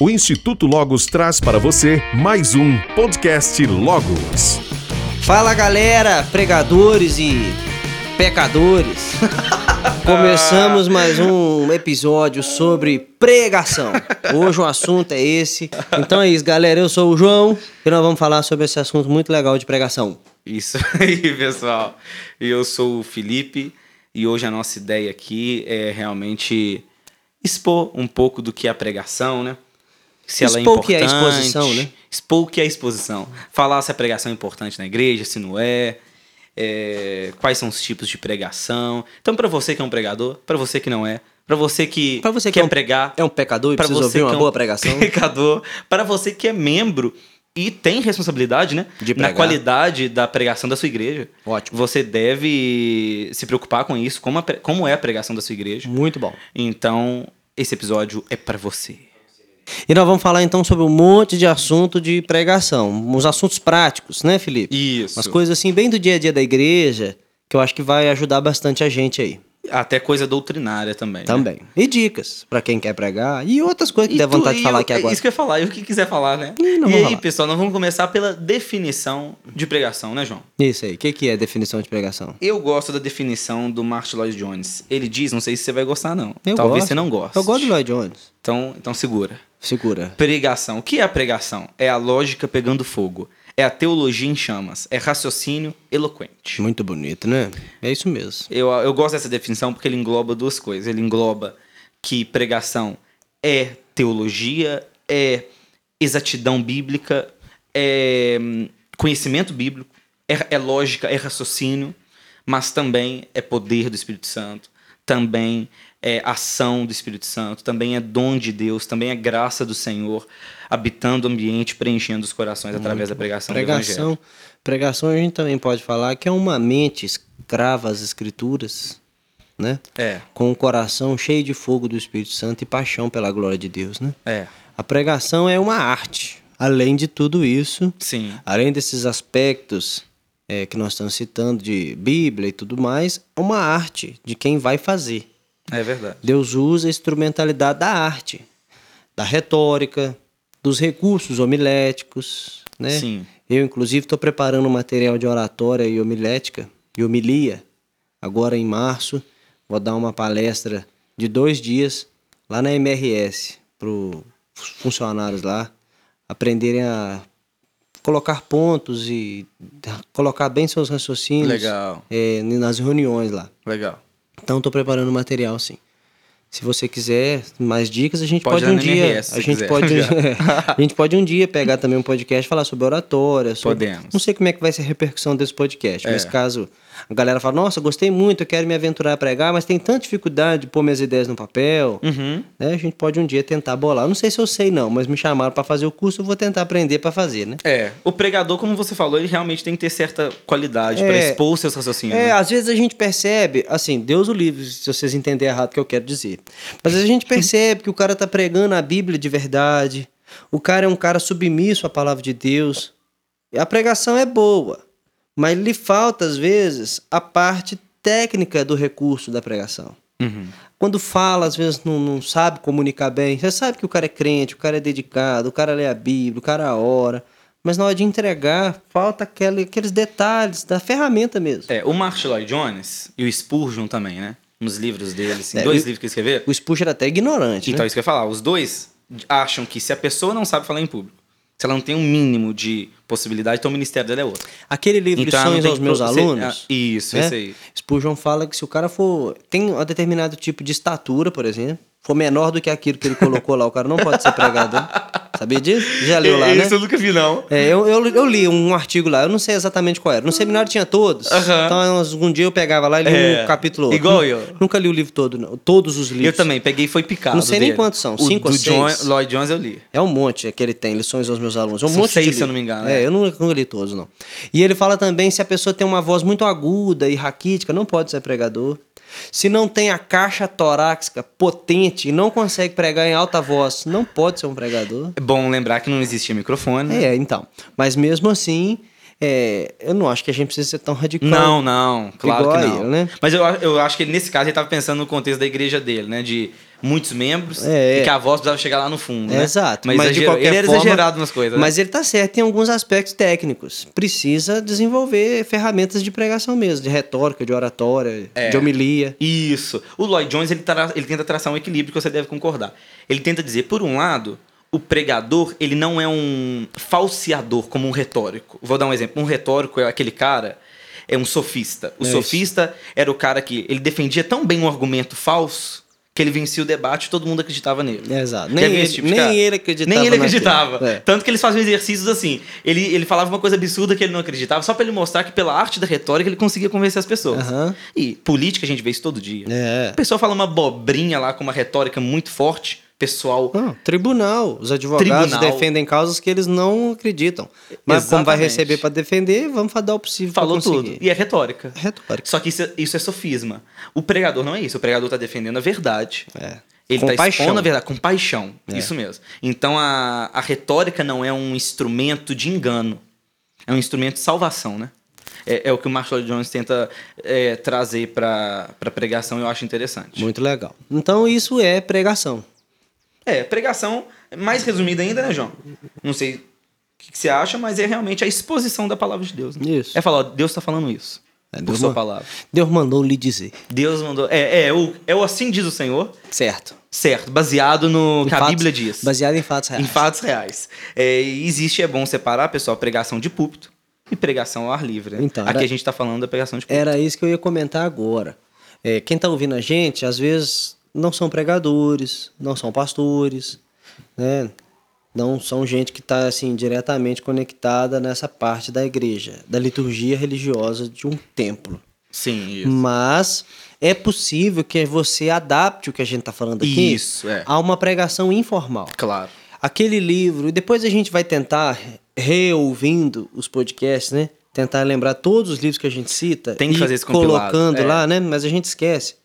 O Instituto Logos traz para você mais um podcast Logos. Fala galera, pregadores e pecadores. Começamos mais um episódio sobre pregação. Hoje o assunto é esse. Então é isso, galera. Eu sou o João e nós vamos falar sobre esse assunto muito legal de pregação. Isso aí, pessoal. Eu sou o Felipe e hoje a nossa ideia aqui é realmente expor um pouco do que é a pregação, né? Se ela é Expor o que importante. é a exposição, né? Expor que é a exposição. Falar se a pregação é importante na igreja, se não é. é, quais são os tipos de pregação. Então, para você que é um pregador, para você que não é, para você que Pra você que quer é um- pregar, É um pecador e precisa você ouvir que uma é um boa pregação. pecador, para você que é membro e tem responsabilidade, né? De na pregar. qualidade da pregação da sua igreja. Ótimo. Você deve se preocupar com isso, como, a como é a pregação da sua igreja. Muito bom. Então, esse episódio é para você. E nós vamos falar então sobre um monte de assunto de pregação. Uns assuntos práticos, né, Felipe? Isso. Umas coisas assim, bem do dia a dia da igreja, que eu acho que vai ajudar bastante a gente aí. Até coisa doutrinária também. né? Também. E dicas pra quem quer pregar. E outras coisas que E der tu- vontade de e falar eu- aqui é agora. Isso que eu ia falar, e o que quiser falar, né? E vou aí, falar. pessoal, nós vamos começar pela definição de pregação, né, João? Isso aí. O que, que é definição de pregação? Eu gosto da definição do Martin Lloyd Jones. Ele diz, não sei se você vai gostar, não. Eu Talvez gosto. você não goste. Eu gosto do Lloyd Jones. Então, então segura. Segura. Pregação. O que é a pregação? É a lógica pegando fogo. É a teologia em chamas. É raciocínio eloquente. Muito bonito, né? É isso mesmo. Eu, eu gosto dessa definição porque ele engloba duas coisas. Ele engloba que pregação é teologia, é exatidão bíblica, é hum, conhecimento bíblico, é, é lógica, é raciocínio, mas também é poder do Espírito Santo, também é ação do Espírito Santo, também é dom de Deus, também é graça do Senhor habitando o ambiente, preenchendo os corações através da pregação, do Evangelho. Pregação, pregação a gente também pode falar que é uma mente escrava às escrituras, né? É, Com o coração cheio de fogo do Espírito Santo e paixão pela glória de Deus, né? é, A pregação é uma arte. Além de tudo isso, sim. além desses aspectos é, que nós estamos citando de Bíblia e tudo mais, é uma arte de quem vai fazer. É verdade. Deus usa a instrumentalidade da arte, da retórica, dos recursos homiléticos, né? Sim. Eu, inclusive, estou preparando um material de oratória e homilética, e homilia, agora em março. Vou dar uma palestra de dois dias lá na MRS, para os funcionários lá aprenderem a colocar pontos e colocar bem seus raciocínios Legal. é, nas reuniões lá. Legal. Então estou preparando material sim. Se você quiser mais dicas, a gente Pode pode, um dia, a gente quiser. pode, a gente pode um dia pegar também um podcast e falar sobre oratória, sobre, Podemos. não sei como é que vai ser a repercussão desse podcast, mas É. caso a galera fala, nossa, gostei muito, eu quero me aventurar a pregar, mas tem tanta dificuldade de pôr minhas ideias no papel, Uhum. né? A gente pode um dia tentar bolar. Eu Não sei se eu sei não, mas me chamaram para fazer o curso, eu vou tentar aprender para fazer, né? É, o pregador, como você falou, ele realmente tem que ter certa qualidade para É. expor os seus raciocínios. É, né? às vezes a gente percebe, assim, Deus o livre, se vocês entenderem errado o que eu quero dizer. Mas a gente percebe que o cara tá pregando a Bíblia de verdade, o cara é um cara submisso à palavra de Deus. E a pregação é boa, mas lhe falta, às vezes, a parte técnica do recurso da pregação. Uhum. Quando fala, às vezes não, não sabe comunicar bem. Você sabe que o cara é crente, o cara é dedicado, o cara lê a Bíblia, o cara ora. Mas na hora de entregar, falta aquele, aqueles detalhes da ferramenta mesmo. É, o Martin Lloyd Jones e o Spurgeon também, né? Nos livros dele, assim, É, dois e- livros que ele escreveu. O Spurgeon era até ignorante, Então, né? isso que eu ia falar. Os dois acham que se a pessoa não sabe falar em público, se ela não tem um mínimo de possibilidade, então o ministério dela é outro. Aquele livro Então, Lições tem aos meus pro- alunos. ah, Isso, né? esse aí. Spurgeon fala que se o cara for. tem um determinado tipo de estatura, por exemplo, for menor do que aquilo que ele colocou lá, o cara não pode ser pregador. Sabia disso? Já leu lá, né? Isso eu nunca vi, não. É, eu, eu, eu li um artigo lá, eu não sei exatamente qual era. No seminário tinha todos. Aham. Então, algum dia eu pegava lá e li É, um capítulo. outro. igual eu. Nunca li o livro todo, não. Todos os livros. Eu também, peguei e foi picado Não sei nem dele. quantos são, O cinco ou John, seis? Lloyd Jones eu li. É um monte que ele tem, lições aos meus alunos. É um São monte seis, de se eu não livro. me engano, É, é. eu não, não li todos, não. E ele fala também se a pessoa tem uma voz muito aguda e raquítica, não pode ser pregador. Se não tem a caixa torácica potente e não consegue pregar em alta voz, não pode ser um pregador. É bom lembrar que não existia microfone. né? É, então. Mas mesmo assim, é, eu não acho que a gente precisa ser tão radical. Não, não, claro que não. ele, né? Mas eu, eu acho que nesse caso ele estava pensando no contexto da igreja dele, né? De muitos membros É, e é. que a voz precisava chegar lá no fundo, É, né? exato. Mas, Mas de exagerou. qualquer ele era forma- exagerado nas coisas, né? Mas ele tá certo em alguns aspectos técnicos. Precisa desenvolver ferramentas de pregação mesmo, de retórica, de oratória, É. de homilia. Isso. O Lloyd Jones ele, tra- ele tenta traçar um equilíbrio que você deve concordar. Ele tenta dizer, por um lado, o pregador ele não é um falseador como um retórico. Vou dar um exemplo. Um retórico é aquele cara é um sofista. O É isso. sofista era o cara que ele defendia tão bem um argumento falso que ele vencia o debate e todo mundo acreditava nele. Exato. Nem, ele, tipo nem ele acreditava. Nem ele acreditava. É. Tanto que eles faziam exercícios assim. Ele, ele falava uma coisa absurda que ele não acreditava, só pra ele mostrar que pela arte da retórica ele conseguia convencer as pessoas. Aham. E política a gente vê isso todo dia. É. O pessoal fala uma bobrinha lá com uma retórica muito forte, pessoal. Não, tribunal. Os advogados Tribunal. defendem causas que eles não acreditam. Mas como vai Exatamente. receber para defender, vamos dar o possível Falou tudo. E é retórica. Retórica. Só que isso é, isso é sofisma. O pregador não é isso. O pregador tá defendendo a verdade. É. Ele Com tá paixão. expondo a verdade, com paixão. É. Isso mesmo. Então a, a retórica não é um instrumento de engano. É um instrumento de salvação, né? É, é o que o Marshall Jones tenta é, trazer para a pregação eu acho interessante. Muito legal. Então isso é pregação. É, pregação, mais resumida ainda, né, João? Não sei o que, que você acha, mas é realmente a exposição da palavra de Deus. Né? Isso. É falar, ó, Deus está falando isso. É, por Deus sua palavra. Deus mandou lhe dizer. Deus mandou. É, é, o, é o assim diz o Senhor, Certo. certo, baseado no Em que a fatos- Bíblia diz. Baseado em fatos reais. Em fatos reais. É, e existe, é bom separar, pessoal, pregação de púlpito e pregação ao ar livre. né? Então, Aqui era- a gente está falando da pregação de púlpito. Era isso que eu ia comentar agora. É, quem está ouvindo a gente, às vezes, não são pregadores, não são pastores, né? Não são gente que está assim diretamente conectada nessa parte da igreja, da liturgia religiosa de um templo. Sim, isso. Mas é possível que você adapte o que a gente está falando aqui Isso, é. a uma pregação informal. Claro. Aquele livro, e depois a gente vai tentar, reouvindo os podcasts, né? Tentar lembrar todos os livros que a gente cita. Tem que fazer esse compilado, colocando é. lá, né? Mas a gente esquece.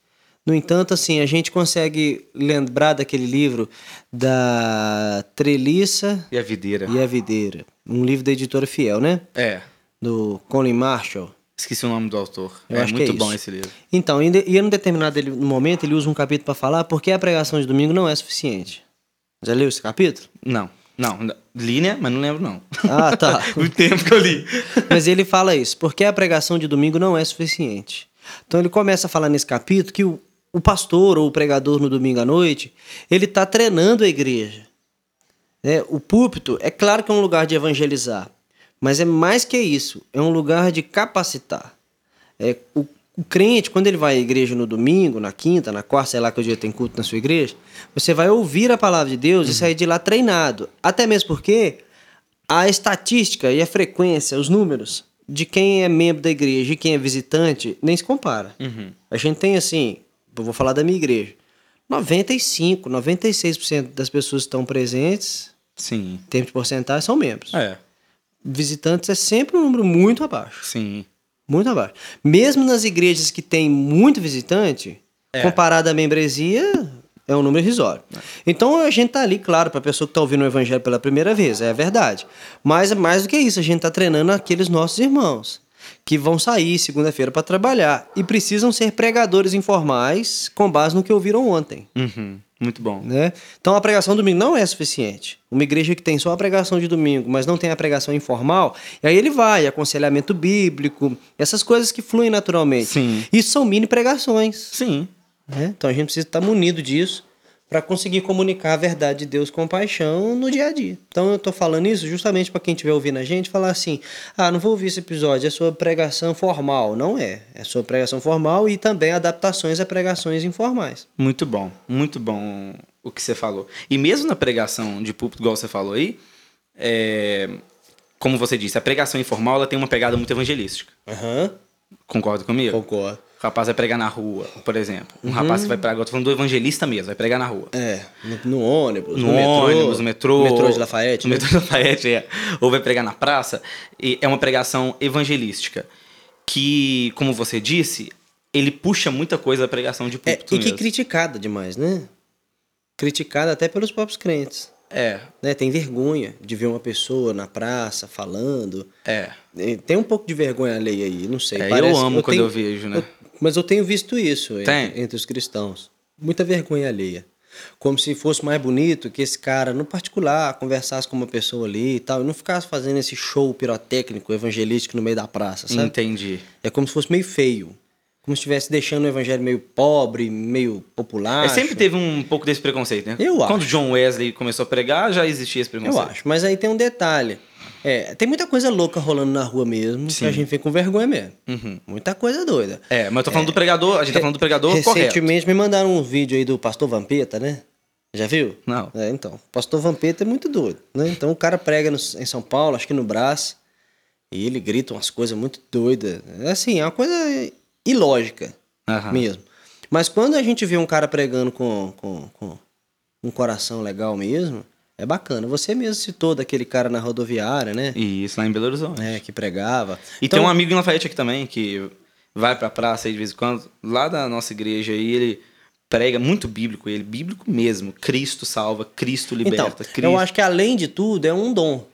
No entanto, assim, a gente consegue lembrar daquele livro da Treliça E a videira. e a Videira. Um livro da editora Fiel, né? É. Do Colin Marshall. Esqueci o nome do autor. Eu é muito é bom esse livro. Então, e em um determinado momento, ele usa um capítulo para falar porque a pregação de domingo não é suficiente. Já leu esse capítulo? Não, não. não. Li, né? Mas não lembro, não. Ah, tá. o tempo que eu li. Mas ele fala isso, porque a pregação de domingo não é suficiente. Então ele começa a falar nesse capítulo que o, o pastor ou o pregador no domingo à noite, ele está treinando a igreja. né? o púlpito, é claro que é um lugar de evangelizar, mas é mais que isso, é um lugar de capacitar. É, o, o crente, quando ele vai à igreja no domingo, na quinta, na quarta, sei lá que o dia tem culto na sua igreja, você vai ouvir a palavra de Deus e sair de lá treinado. Até mesmo porque a estatística e a frequência, os números de quem é membro da igreja e quem é visitante nem se compara. A gente tem assim, eu vou falar da minha igreja, 95, 96% das pessoas que estão presentes, Sim. em termos de porcentagem, são membros. É. Visitantes é sempre um número muito abaixo. Sim. Muito abaixo. Mesmo nas igrejas que tem muito visitante, É. comparado à membresia, é um número irrisório. Então a gente tá ali, claro, para a pessoa que tá ouvindo o evangelho pela primeira vez, é verdade. Mas é mais do que isso, a gente tá treinando aqueles nossos irmãos que vão sair segunda-feira para trabalhar e precisam ser pregadores informais com base no que ouviram ontem. Uhum. Muito bom. Né? Então a pregação domingo não é suficiente. Uma igreja que tem só a pregação de domingo, mas não tem a pregação informal, e aí ele vai, aconselhamento bíblico, essas coisas que fluem naturalmente. Sim. Isso são mini pregações. Sim. né? Então a gente precisa estar munido disso para conseguir comunicar a verdade de Deus com paixão no dia a dia. Então eu estou falando isso justamente para quem estiver ouvindo a gente falar assim: ah, não vou ouvir esse episódio, é sua pregação formal. Não é. É sua pregação formal e também adaptações a pregações informais. Muito bom. Muito bom o que você falou. E mesmo na pregação de púlpito, igual você falou aí, é, como você disse, a pregação informal ela tem uma pegada muito evangelística. Aham. Concorda comigo? Concordo. O rapaz vai pregar na rua, por exemplo. Uhum. Um rapaz que vai pregar, eu tô falando do evangelista mesmo, vai pregar na rua. É, no, no ônibus, no, no, metrô, ônibus, no metrô. no metrô de Lafayette. No né? metrô de Lafayette, é. Ou vai pregar na praça. E é uma pregação evangelística. Que, como você disse, ele puxa muita coisa da pregação de É, púlpito e que mesmo. criticada demais, né? Criticada até pelos próprios crentes. É, Né? Tem vergonha de ver uma pessoa na praça falando. é. É, Tem um pouco de vergonha alheia aí, não sei. É, eu parece- amo quando tenho- eu vejo, né? eu- mas eu tenho visto isso entre, entre os cristãos. Muita vergonha alheia. Como se fosse mais bonito que esse cara, no particular, conversasse com uma pessoa ali e tal, e não ficasse fazendo esse show pirotécnico, evangelístico no meio da praça, sabe? Entendi. É como se fosse meio feio. Como se estivesse deixando o evangelho meio pobre, meio popular. É, sempre teve um pouco desse preconceito, né? Eu Quando acho. John Wesley começou a pregar, já existia esse Eu preconceito. acho. Mas aí tem um detalhe. É, tem muita coisa louca rolando na rua mesmo, que a gente vê com vergonha mesmo. Uhum. Muita coisa doida. É, mas eu tô falando do pregador, a gente tá falando do pregador correto. Recentemente me mandaram um vídeo aí do pastor Vampeta, né? Já viu? Não. É, então. O pastor Vampeta é muito doido, né? Então o cara prega no- em São Paulo, acho que no Brás, e ele grita umas coisas muito doidas. É assim, é uma coisa ilógica Aham. mesmo. Mas quando a gente vê um cara pregando com, com, com um coração legal mesmo, é bacana. Você mesmo citou daquele cara na rodoviária, né? Isso, lá em Belo Horizonte. É, que pregava. E Então, tem um amigo em Lafayette aqui também, que vai pra praça aí de vez em quando, lá da nossa igreja aí, ele prega muito bíblico, ele, bíblico mesmo. Cristo salva, Cristo Então, liberta, Cristo. eu acho que além de tudo é um dom.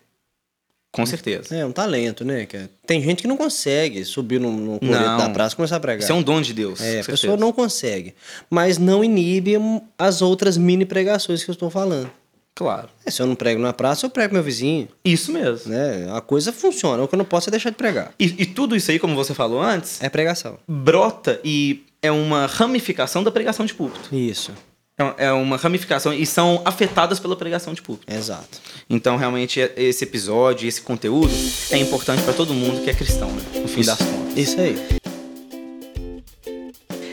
Com certeza. É um talento, né? Tem gente que não consegue subir num coreto Não. da praça e começar a pregar. Isso é um dom de Deus. É, a certeza. pessoa não consegue. Mas não inibe as outras mini pregações que eu estou falando. Claro. É, se eu não prego na praça, eu prego meu vizinho. Isso mesmo. Né? A coisa funciona. O que eu não posso é deixar de pregar. E, e tudo isso aí, como você falou antes, É pregação. brota e é uma ramificação da pregação de púlpito. Isso. É- É uma ramificação e são afetadas pela pregação de púlpito. Exato. Então, realmente, esse episódio, esse conteúdo é importante para todo mundo que é cristão, né? No fim das contas. Isso aí.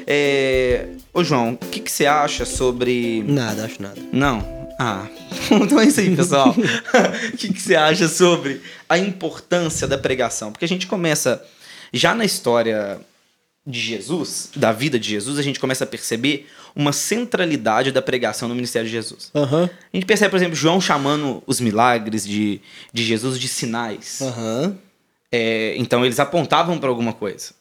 É... Ô, João, o que, que você acha sobre. Nada, acho nada. Não. Ah, então é isso aí, pessoal. O que, que você acha sobre a importância da pregação? Porque a gente começa, já na história de Jesus, da vida de Jesus, a gente começa a perceber uma centralidade da pregação no ministério de Jesus. Aham. A gente percebe, por exemplo, João chamando os milagres de, de Jesus de sinais. Aham. É, então eles apontavam para alguma coisa.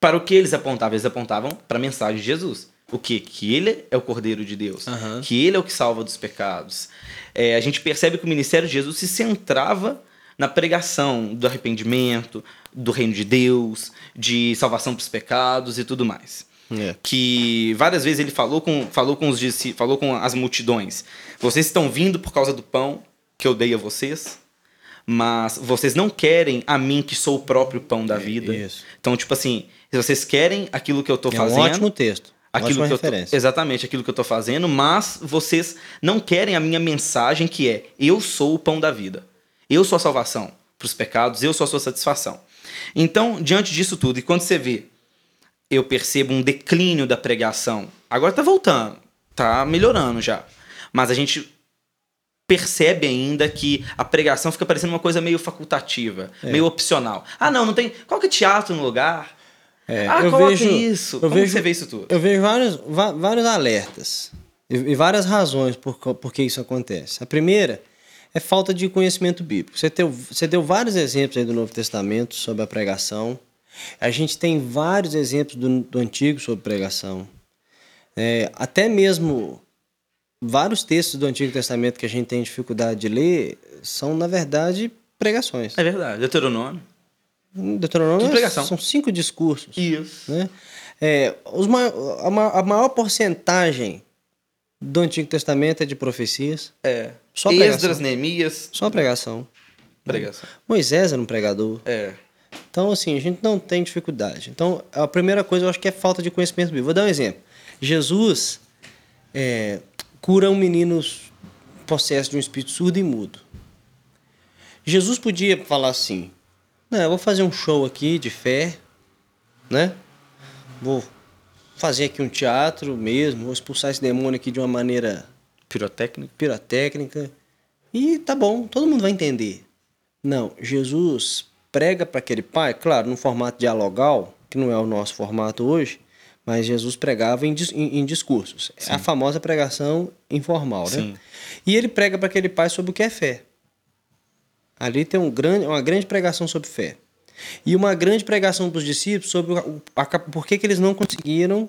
Para o que eles apontavam? Eles apontavam para a mensagem de Jesus. O quê? Que ele é o Cordeiro de Deus. Aham. Que ele é o que salva dos pecados. É, a gente percebe que o ministério de Jesus se centrava na pregação do arrependimento, do reino de Deus, de salvação dos pecados e tudo mais É. que várias vezes ele falou com, falou com os falou com as multidões. Vocês estão vindo por causa do pão que eu dei a vocês, mas vocês não querem a mim que sou o próprio pão da vida. isso. Então, tipo assim, vocês querem aquilo que eu tô É um fazendo, ótimo texto. Aquilo que eu tô, referência. exatamente aquilo que eu tô fazendo, mas vocês não querem a minha mensagem que é eu sou o pão da vida. Eu sou a salvação para os pecados, eu sou a sua satisfação. Então, diante disso tudo, e quando você vê, eu percebo um declínio da pregação. Agora tá voltando, tá melhorando já. Mas a gente percebe ainda que a pregação fica parecendo uma coisa meio facultativa, É. meio opcional. Ah, não, não tem. Coloca teatro no lugar. É, ah, eu vejo- isso. eu Como vejo- você vê isso tudo? Eu vejo vários, vários alertas e, várias razões por, por que isso acontece. A primeira é falta de conhecimento bíblico. Você, teu, você deu vários exemplos aí do Novo Testamento sobre a pregação. A gente tem vários exemplos do, do Antigo sobre pregação. É, até mesmo vários textos do Antigo Testamento que a gente tem dificuldade de ler são, na verdade, pregações. É verdade. Deuteronômio. Deuteronômio são cinco discursos Isso. né? É, os ma- a, ma- a maior porcentagem do Antigo Testamento é de profecias, É. Só pregação. Esdras, Neemias, só pregação. pregação. Moisés era um pregador. É. Então, assim, a gente não tem dificuldade. Então, a primeira coisa eu acho que é falta de conhecimento bíblico. Vou dar um exemplo. Jesus é, cura um menino possesso de um espírito surdo e mudo. Jesus podia falar assim: Não, eu vou fazer um show aqui de fé, né? Vou fazer aqui um teatro mesmo, vou expulsar esse demônio aqui de uma maneira Pirotécnico. pirotécnica. E tá bom, todo mundo vai entender. Não, Jesus prega para aquele pai, claro, num formato dialogal, que não é o nosso formato hoje, mas Jesus pregava em, em- em discursos. É a famosa pregação informal, né? Sim. E ele prega para aquele pai sobre o que é fé. Ali tem um grande, uma grande pregação sobre fé. E uma grande pregação para os discípulos sobre a, por que, que eles não conseguiram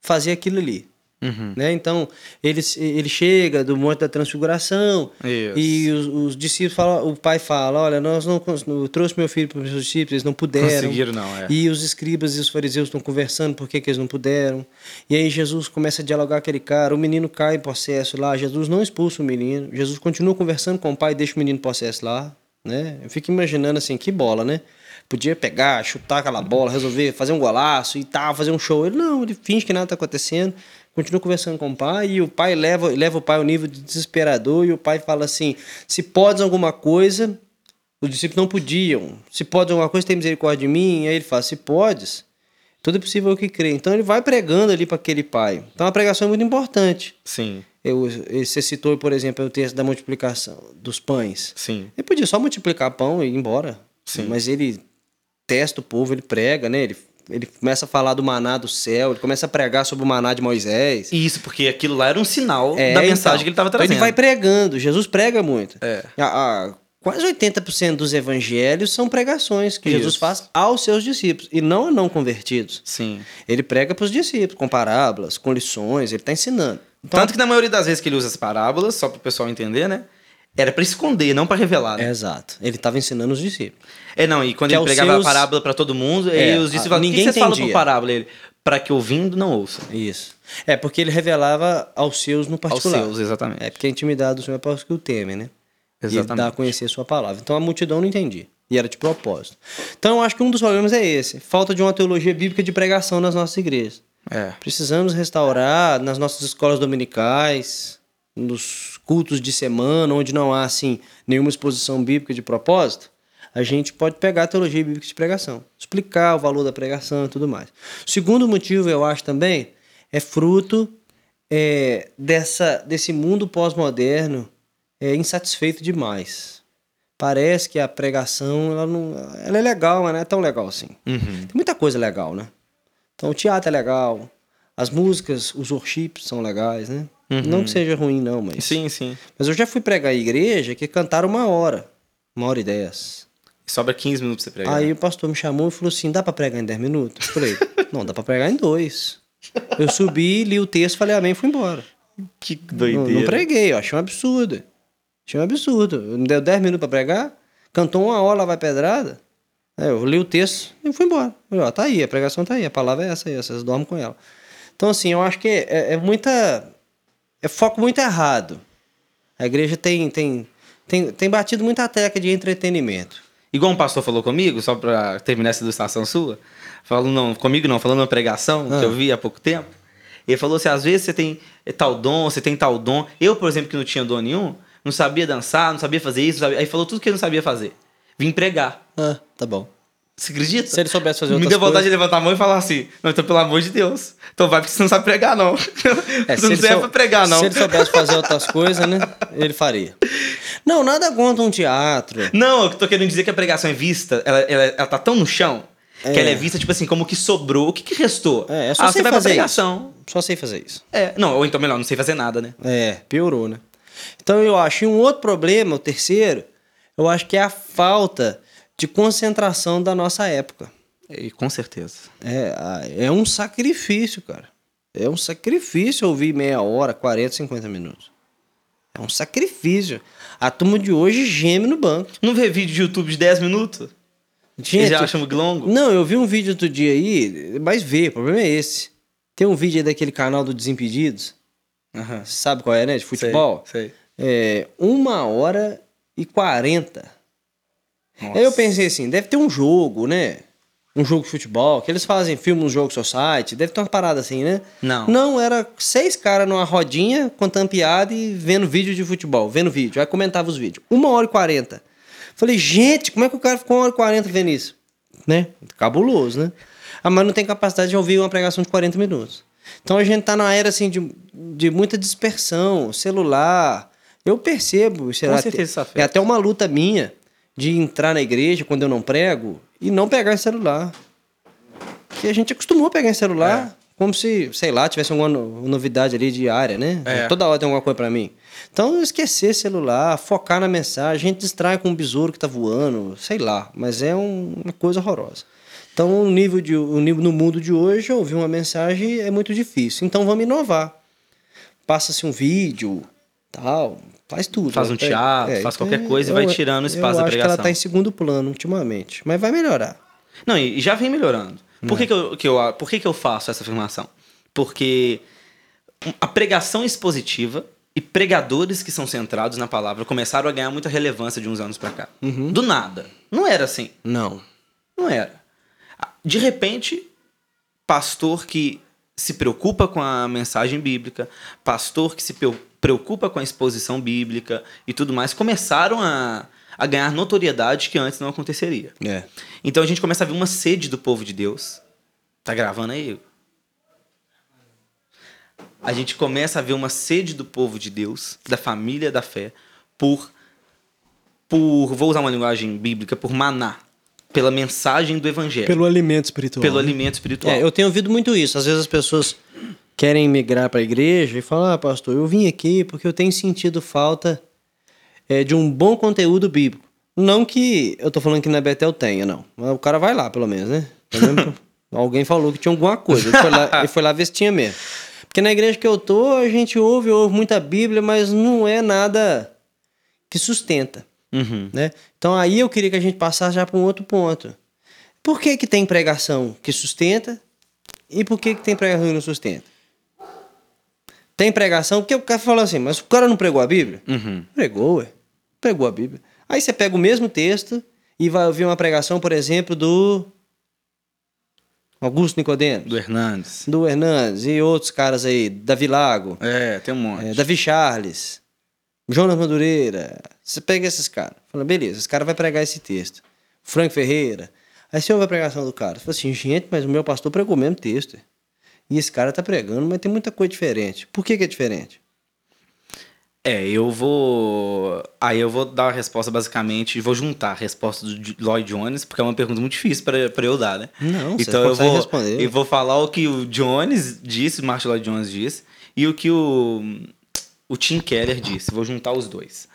fazer aquilo ali. Uhum. Né? Então, ele, ele chega do Monte da Transfiguração Isso. e os, os discípulos falam, o pai fala, olha, nós não eu trouxe meu filho para os meus discípulos, eles não puderam. Conseguiram, não, é. E os escribas e os fariseus estão conversando por que, que eles não puderam. E aí Jesus começa a dialogar com aquele cara, o menino cai em processo lá, Jesus não expulsa o menino, Jesus continua conversando com o pai e deixa o menino em processo lá. Né? Eu fico imaginando assim, que bola, né? Podia pegar, chutar aquela bola, resolver fazer um golaço e tal, fazer um show. Ele não, ele finge que nada está acontecendo, continua conversando com o pai e o pai leva, leva o pai ao nível de desesperador e o pai fala assim: se podes alguma coisa, os discípulos não podiam. Se podes alguma coisa, tem misericórdia de mim. E aí ele fala: se podes, tudo é possível que crê. Então ele vai pregando ali para aquele pai. Então a pregação é muito importante. Sim, Eu, você citou, por exemplo, o texto da multiplicação dos pães. sim. Ele podia só multiplicar pão e ir embora. Sim. Mas ele testa o povo, ele prega, né? Ele, ele começa a falar do maná do céu, ele começa a pregar sobre o maná de Moisés. Isso, porque aquilo lá era um sinal É, da então. mensagem que ele estava Então trazendo. ele vai pregando, Jesus prega muito. É. A- a- quase 80% dos evangelhos são pregações que Jesus Isso. faz aos seus discípulos e não a não convertidos. Sim. Ele prega para os discípulos, com parábolas, com lições, ele está ensinando. Então, Tanto que na maioria das vezes que ele usa as parábolas, só para o pessoal entender, né? Era para esconder, não para revelar. é Né? exato. Ele estava ensinando os discípulos. É, não, e quando Que ele aos pregava seus- a parábola para todo mundo, É, aí os discípulos falavam, o que ninguém você fala por parábola? Ele, para que ouvindo não ouça. Isso. É porque ele revelava aos seus no Aos particular. seus, exatamente. É porque a intimidade do Senhor é para os que o temem, né? E ele dá a Exatamente. conhecer a sua palavra. Então a multidão não entendia. E era de propósito. Então eu acho que um dos problemas é esse: falta de uma teologia bíblica de pregação nas nossas igrejas. É. Precisamos restaurar nas nossas escolas dominicais, nos cultos de semana, onde não há assim nenhuma exposição bíblica de propósito. A gente pode pegar a teologia bíblica de pregação, explicar o valor da pregação e tudo mais. O segundo motivo, eu acho também, é fruto é, dessa, desse mundo pós-moderno é, insatisfeito demais. Parece que a pregação ela não, ela é legal, mas não é tão legal assim. Uhum. Tem muita coisa legal, né? Então o teatro é legal, as músicas, os worships são legais, né? Não que seja ruim, não, mas. Sim, sim. Mas eu já fui pregar em igreja que cantaram uma hora, uma hora e dez. Sobra 15 minutos pra você pregar. Aí o pastor me chamou e falou assim: dá pra pregar em 10 minutos? Eu falei: não, dá pra pregar em dois. Eu subi, li o texto, falei amém e fui embora. Que Não, doideira. não preguei, eu achei um absurdo. Achei um absurdo. Me deu 10 minutos pra pregar, cantou uma hora, lá vai pedrada. Aí eu li o texto e fui embora. Falei, ó, tá aí, a pregação tá aí, a palavra é essa aí, vocês dormem com ela. Então, assim, eu acho que é, é muita. É foco muito errado. A igreja tem, tem, tem, tem batido muita tecla de entretenimento. Igual um pastor falou comigo, só pra terminar essa ilustração sua. Falando, não, comigo não, falando uma pregação Ah. que eu vi há pouco tempo. Ele falou assim: às vezes você tem tal dom, você tem tal dom. Eu, por exemplo, que não tinha dom nenhum, não sabia dançar, não sabia fazer isso. sabia- Aí falou tudo que ele não sabia fazer. Vim pregar. Ah, tá bom. Você acredita? Se ele soubesse fazer Me deu vontade coisas... de levantar a mão e falar assim: Não, então pelo amor de Deus. Então vai porque você não sabe pregar, não. É, você não serve sou- pra pregar, não. Se ele soubesse fazer outras coisas, né? Ele faria. Não, nada contra um teatro. Não, eu tô querendo dizer que a pregação é vista, ela, ela, ela tá tão no chão que É. ela é vista, tipo assim, como que sobrou. O que, que restou? É, é só ah, você você vai pra fazer pregação. Só sei fazer isso. É, não, ou então melhor, não sei fazer nada, né? É, piorou, né? Então eu acho. E um outro problema, o terceiro, eu acho que é a falta de concentração da nossa época. E, com certeza. É, é um sacrifício, cara. É um sacrifício ouvir meia hora, 40, 50 minutos. É um sacrifício. A turma de hoje geme no banco. Não vê vídeo de YouTube de 10 minutos? Eles Gente, já acham longo? Não, eu vi um vídeo outro dia aí, mas vê, o problema é esse. Tem um vídeo aí daquele canal do Desimpedidos. Você sabe qual é, né? De futebol. Sei, sei. É, uma hora e quarenta. Nossa. Aí eu pensei assim, deve ter um jogo, né? Um jogo de futebol, que eles fazem filme no jogo society, deve ter uma parada assim, né? Não. Não, era seis caras numa rodinha, contando piada e vendo vídeo de futebol, vendo vídeo. Aí comentava os vídeos. Uma hora e quarenta. Falei, gente, como é que o cara ficou uma hora e quarenta vendo isso? Né? Cabuloso, né? Ah, mas não tem capacidade de ouvir uma pregação de 40 minutos. Então a gente tá numa era assim de, de muita dispersão, celular. Eu percebo, sei Com lá, certeza é até uma luta minha de entrar na igreja quando eu não prego e não pegar em celular. Porque a gente acostumou a pegar em celular como se, sei lá, tivesse alguma no- novidade ali diária, né? É. Toda hora tem alguma coisa pra mim. Então, esquecer celular, focar na mensagem, a gente distrai com um besouro que tá voando, sei lá, mas é um- uma coisa horrorosa. Então, o nível, de, o nível no mundo de hoje, ouvir uma mensagem é muito difícil. Então, vamos inovar. passa-se um vídeo, tal, faz tudo. Faz um É, teatro, é, faz então, qualquer coisa e vai tirando o espaço eu da acho que ela pregação. tá em segundo plano ultimamente, mas vai melhorar. Não, e já vem melhorando. Por, É. que, que, eu, que, eu, por que, que eu faço essa afirmação? Porque a pregação expositiva e pregadores que são centrados na palavra começaram a ganhar muita relevância de uns anos pra cá. Uhum. Do nada. Não era assim. Não. Não era. De repente, pastor que se preocupa com a mensagem bíblica, pastor que se preocupa com a exposição bíblica e tudo mais, começaram a, a ganhar notoriedade que antes não aconteceria. É. Então a gente começa a ver uma sede do povo de Deus. Tá gravando aí? A gente começa a ver uma sede do povo de Deus, da família da fé, por por, vou usar uma linguagem bíblica, por maná, pela mensagem do evangelho, pelo, Pelo alimento espiritual. né? alimento espiritual. É, eu tenho ouvido muito isso. Às vezes as pessoas querem migrar para a igreja e falam: Ah, pastor, eu vim aqui porque eu tenho sentido falta é, de um bom conteúdo bíblico. Não que eu tô falando que na Betel tenha, não. Mas o cara vai lá, pelo menos, né? Pelo menos Alguém falou que tinha alguma coisa. Ele foi, lá, ele foi lá ver se tinha mesmo. Porque na igreja que eu tô, a gente ouve, ouve muita Bíblia, mas não é nada que sustenta Uhum. né? Então aí eu queria que a gente passasse já para um outro ponto. Por que que tem pregação que sustenta e por que que tem pregação que não sustenta? Tem pregação porque o cara fala assim, mas o cara não pregou a Bíblia? Uhum. Pregou, ué. Pregou a Bíblia. Aí você pega o mesmo texto e vai ouvir uma pregação, por exemplo, do Augusto Nicodemos, Do Hernandes. do Hernandes e outros caras aí, Davi Lago, É, tem um monte. é, Davi Charles, Jonas Madureira. Você pega esses caras, fala, beleza, esse cara vai pregar esse texto. Frank Ferreira. Aí você ouve a pregação do cara. Você fala assim, gente, mas o meu pastor pregou o mesmo texto. E esse cara tá pregando, mas tem muita coisa diferente. Por que, que é diferente? É, eu vou. Aí eu vou dar a resposta basicamente, vou juntar a resposta do Lloyd Jones, porque é uma pergunta muito difícil pra pra eu dar, né? Não, você então eu vou, responder. eu vou falar o que o Jones disse, Marshall Lloyd Jones disse, e o que o, o Tim Keller disse. Vou juntar os dois.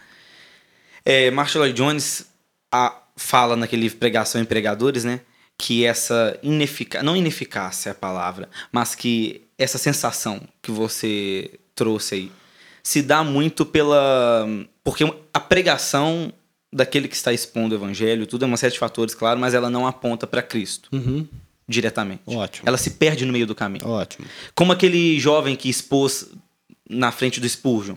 É, Marshall Lloyd Jones a- fala naquele livro Pregação em Pregadores, né? Que essa ineficácia, não ineficácia é a palavra, mas que essa sensação que você trouxe aí se dá muito pela. Porque a pregação daquele que está expondo o evangelho, tudo é uma série de fatores, claro, mas ela não aponta para Cristo Uhum. diretamente. Ótimo. Ela se perde no meio do caminho. Ótimo. Como aquele jovem que expôs na frente do Spurgeon.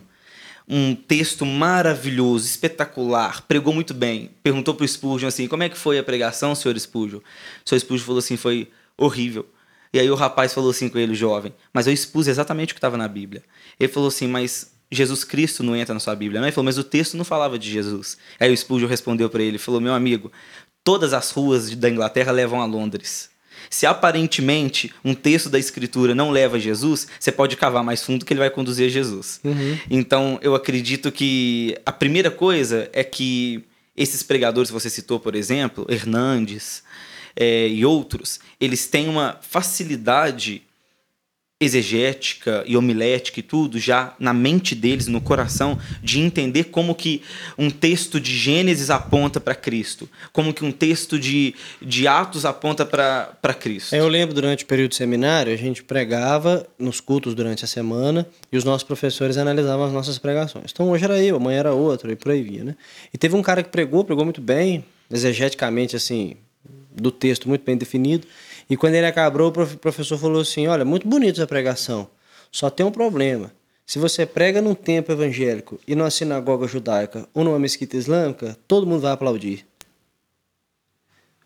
Um texto maravilhoso, espetacular, pregou muito bem. Perguntou pro Spurgeon assim: como é que foi a pregação, senhor Spurgeon? O senhor Spurgeon falou assim: foi horrível. E aí o rapaz falou assim com ele, jovem: mas eu expus exatamente o que estava na Bíblia. Ele falou assim: mas Jesus Cristo não entra na sua Bíblia, não? Ele falou: mas o texto não falava de Jesus. Aí o Spurgeon respondeu para ele: falou, meu amigo, todas as ruas da Inglaterra levam a Londres. Se aparentemente um texto da escritura não leva a Jesus, você pode cavar mais fundo que ele vai conduzir a Jesus. Então, eu acredito que a primeira coisa é que esses pregadores que você citou, por exemplo, Hernandes eh, e outros, eles têm uma facilidade exegética e homilética e tudo já na mente deles, no coração, de entender como que um texto de Gênesis aponta para Cristo, como que um texto de, de Atos aponta para Cristo. Eu lembro durante o período seminário, a gente pregava nos cultos durante a semana e os nossos professores analisavam as nossas pregações. Então hoje era eu, amanhã era outro e por aí via, né? E teve um cara que pregou, pregou muito bem, exegeticamente assim, do texto muito bem definido. E quando ele acabou, o prof- professor falou assim: Olha, muito bonita essa pregação, só tem um problema. Se você prega num templo evangélico e numa sinagoga judaica ou numa mesquita islâmica, todo mundo vai aplaudir.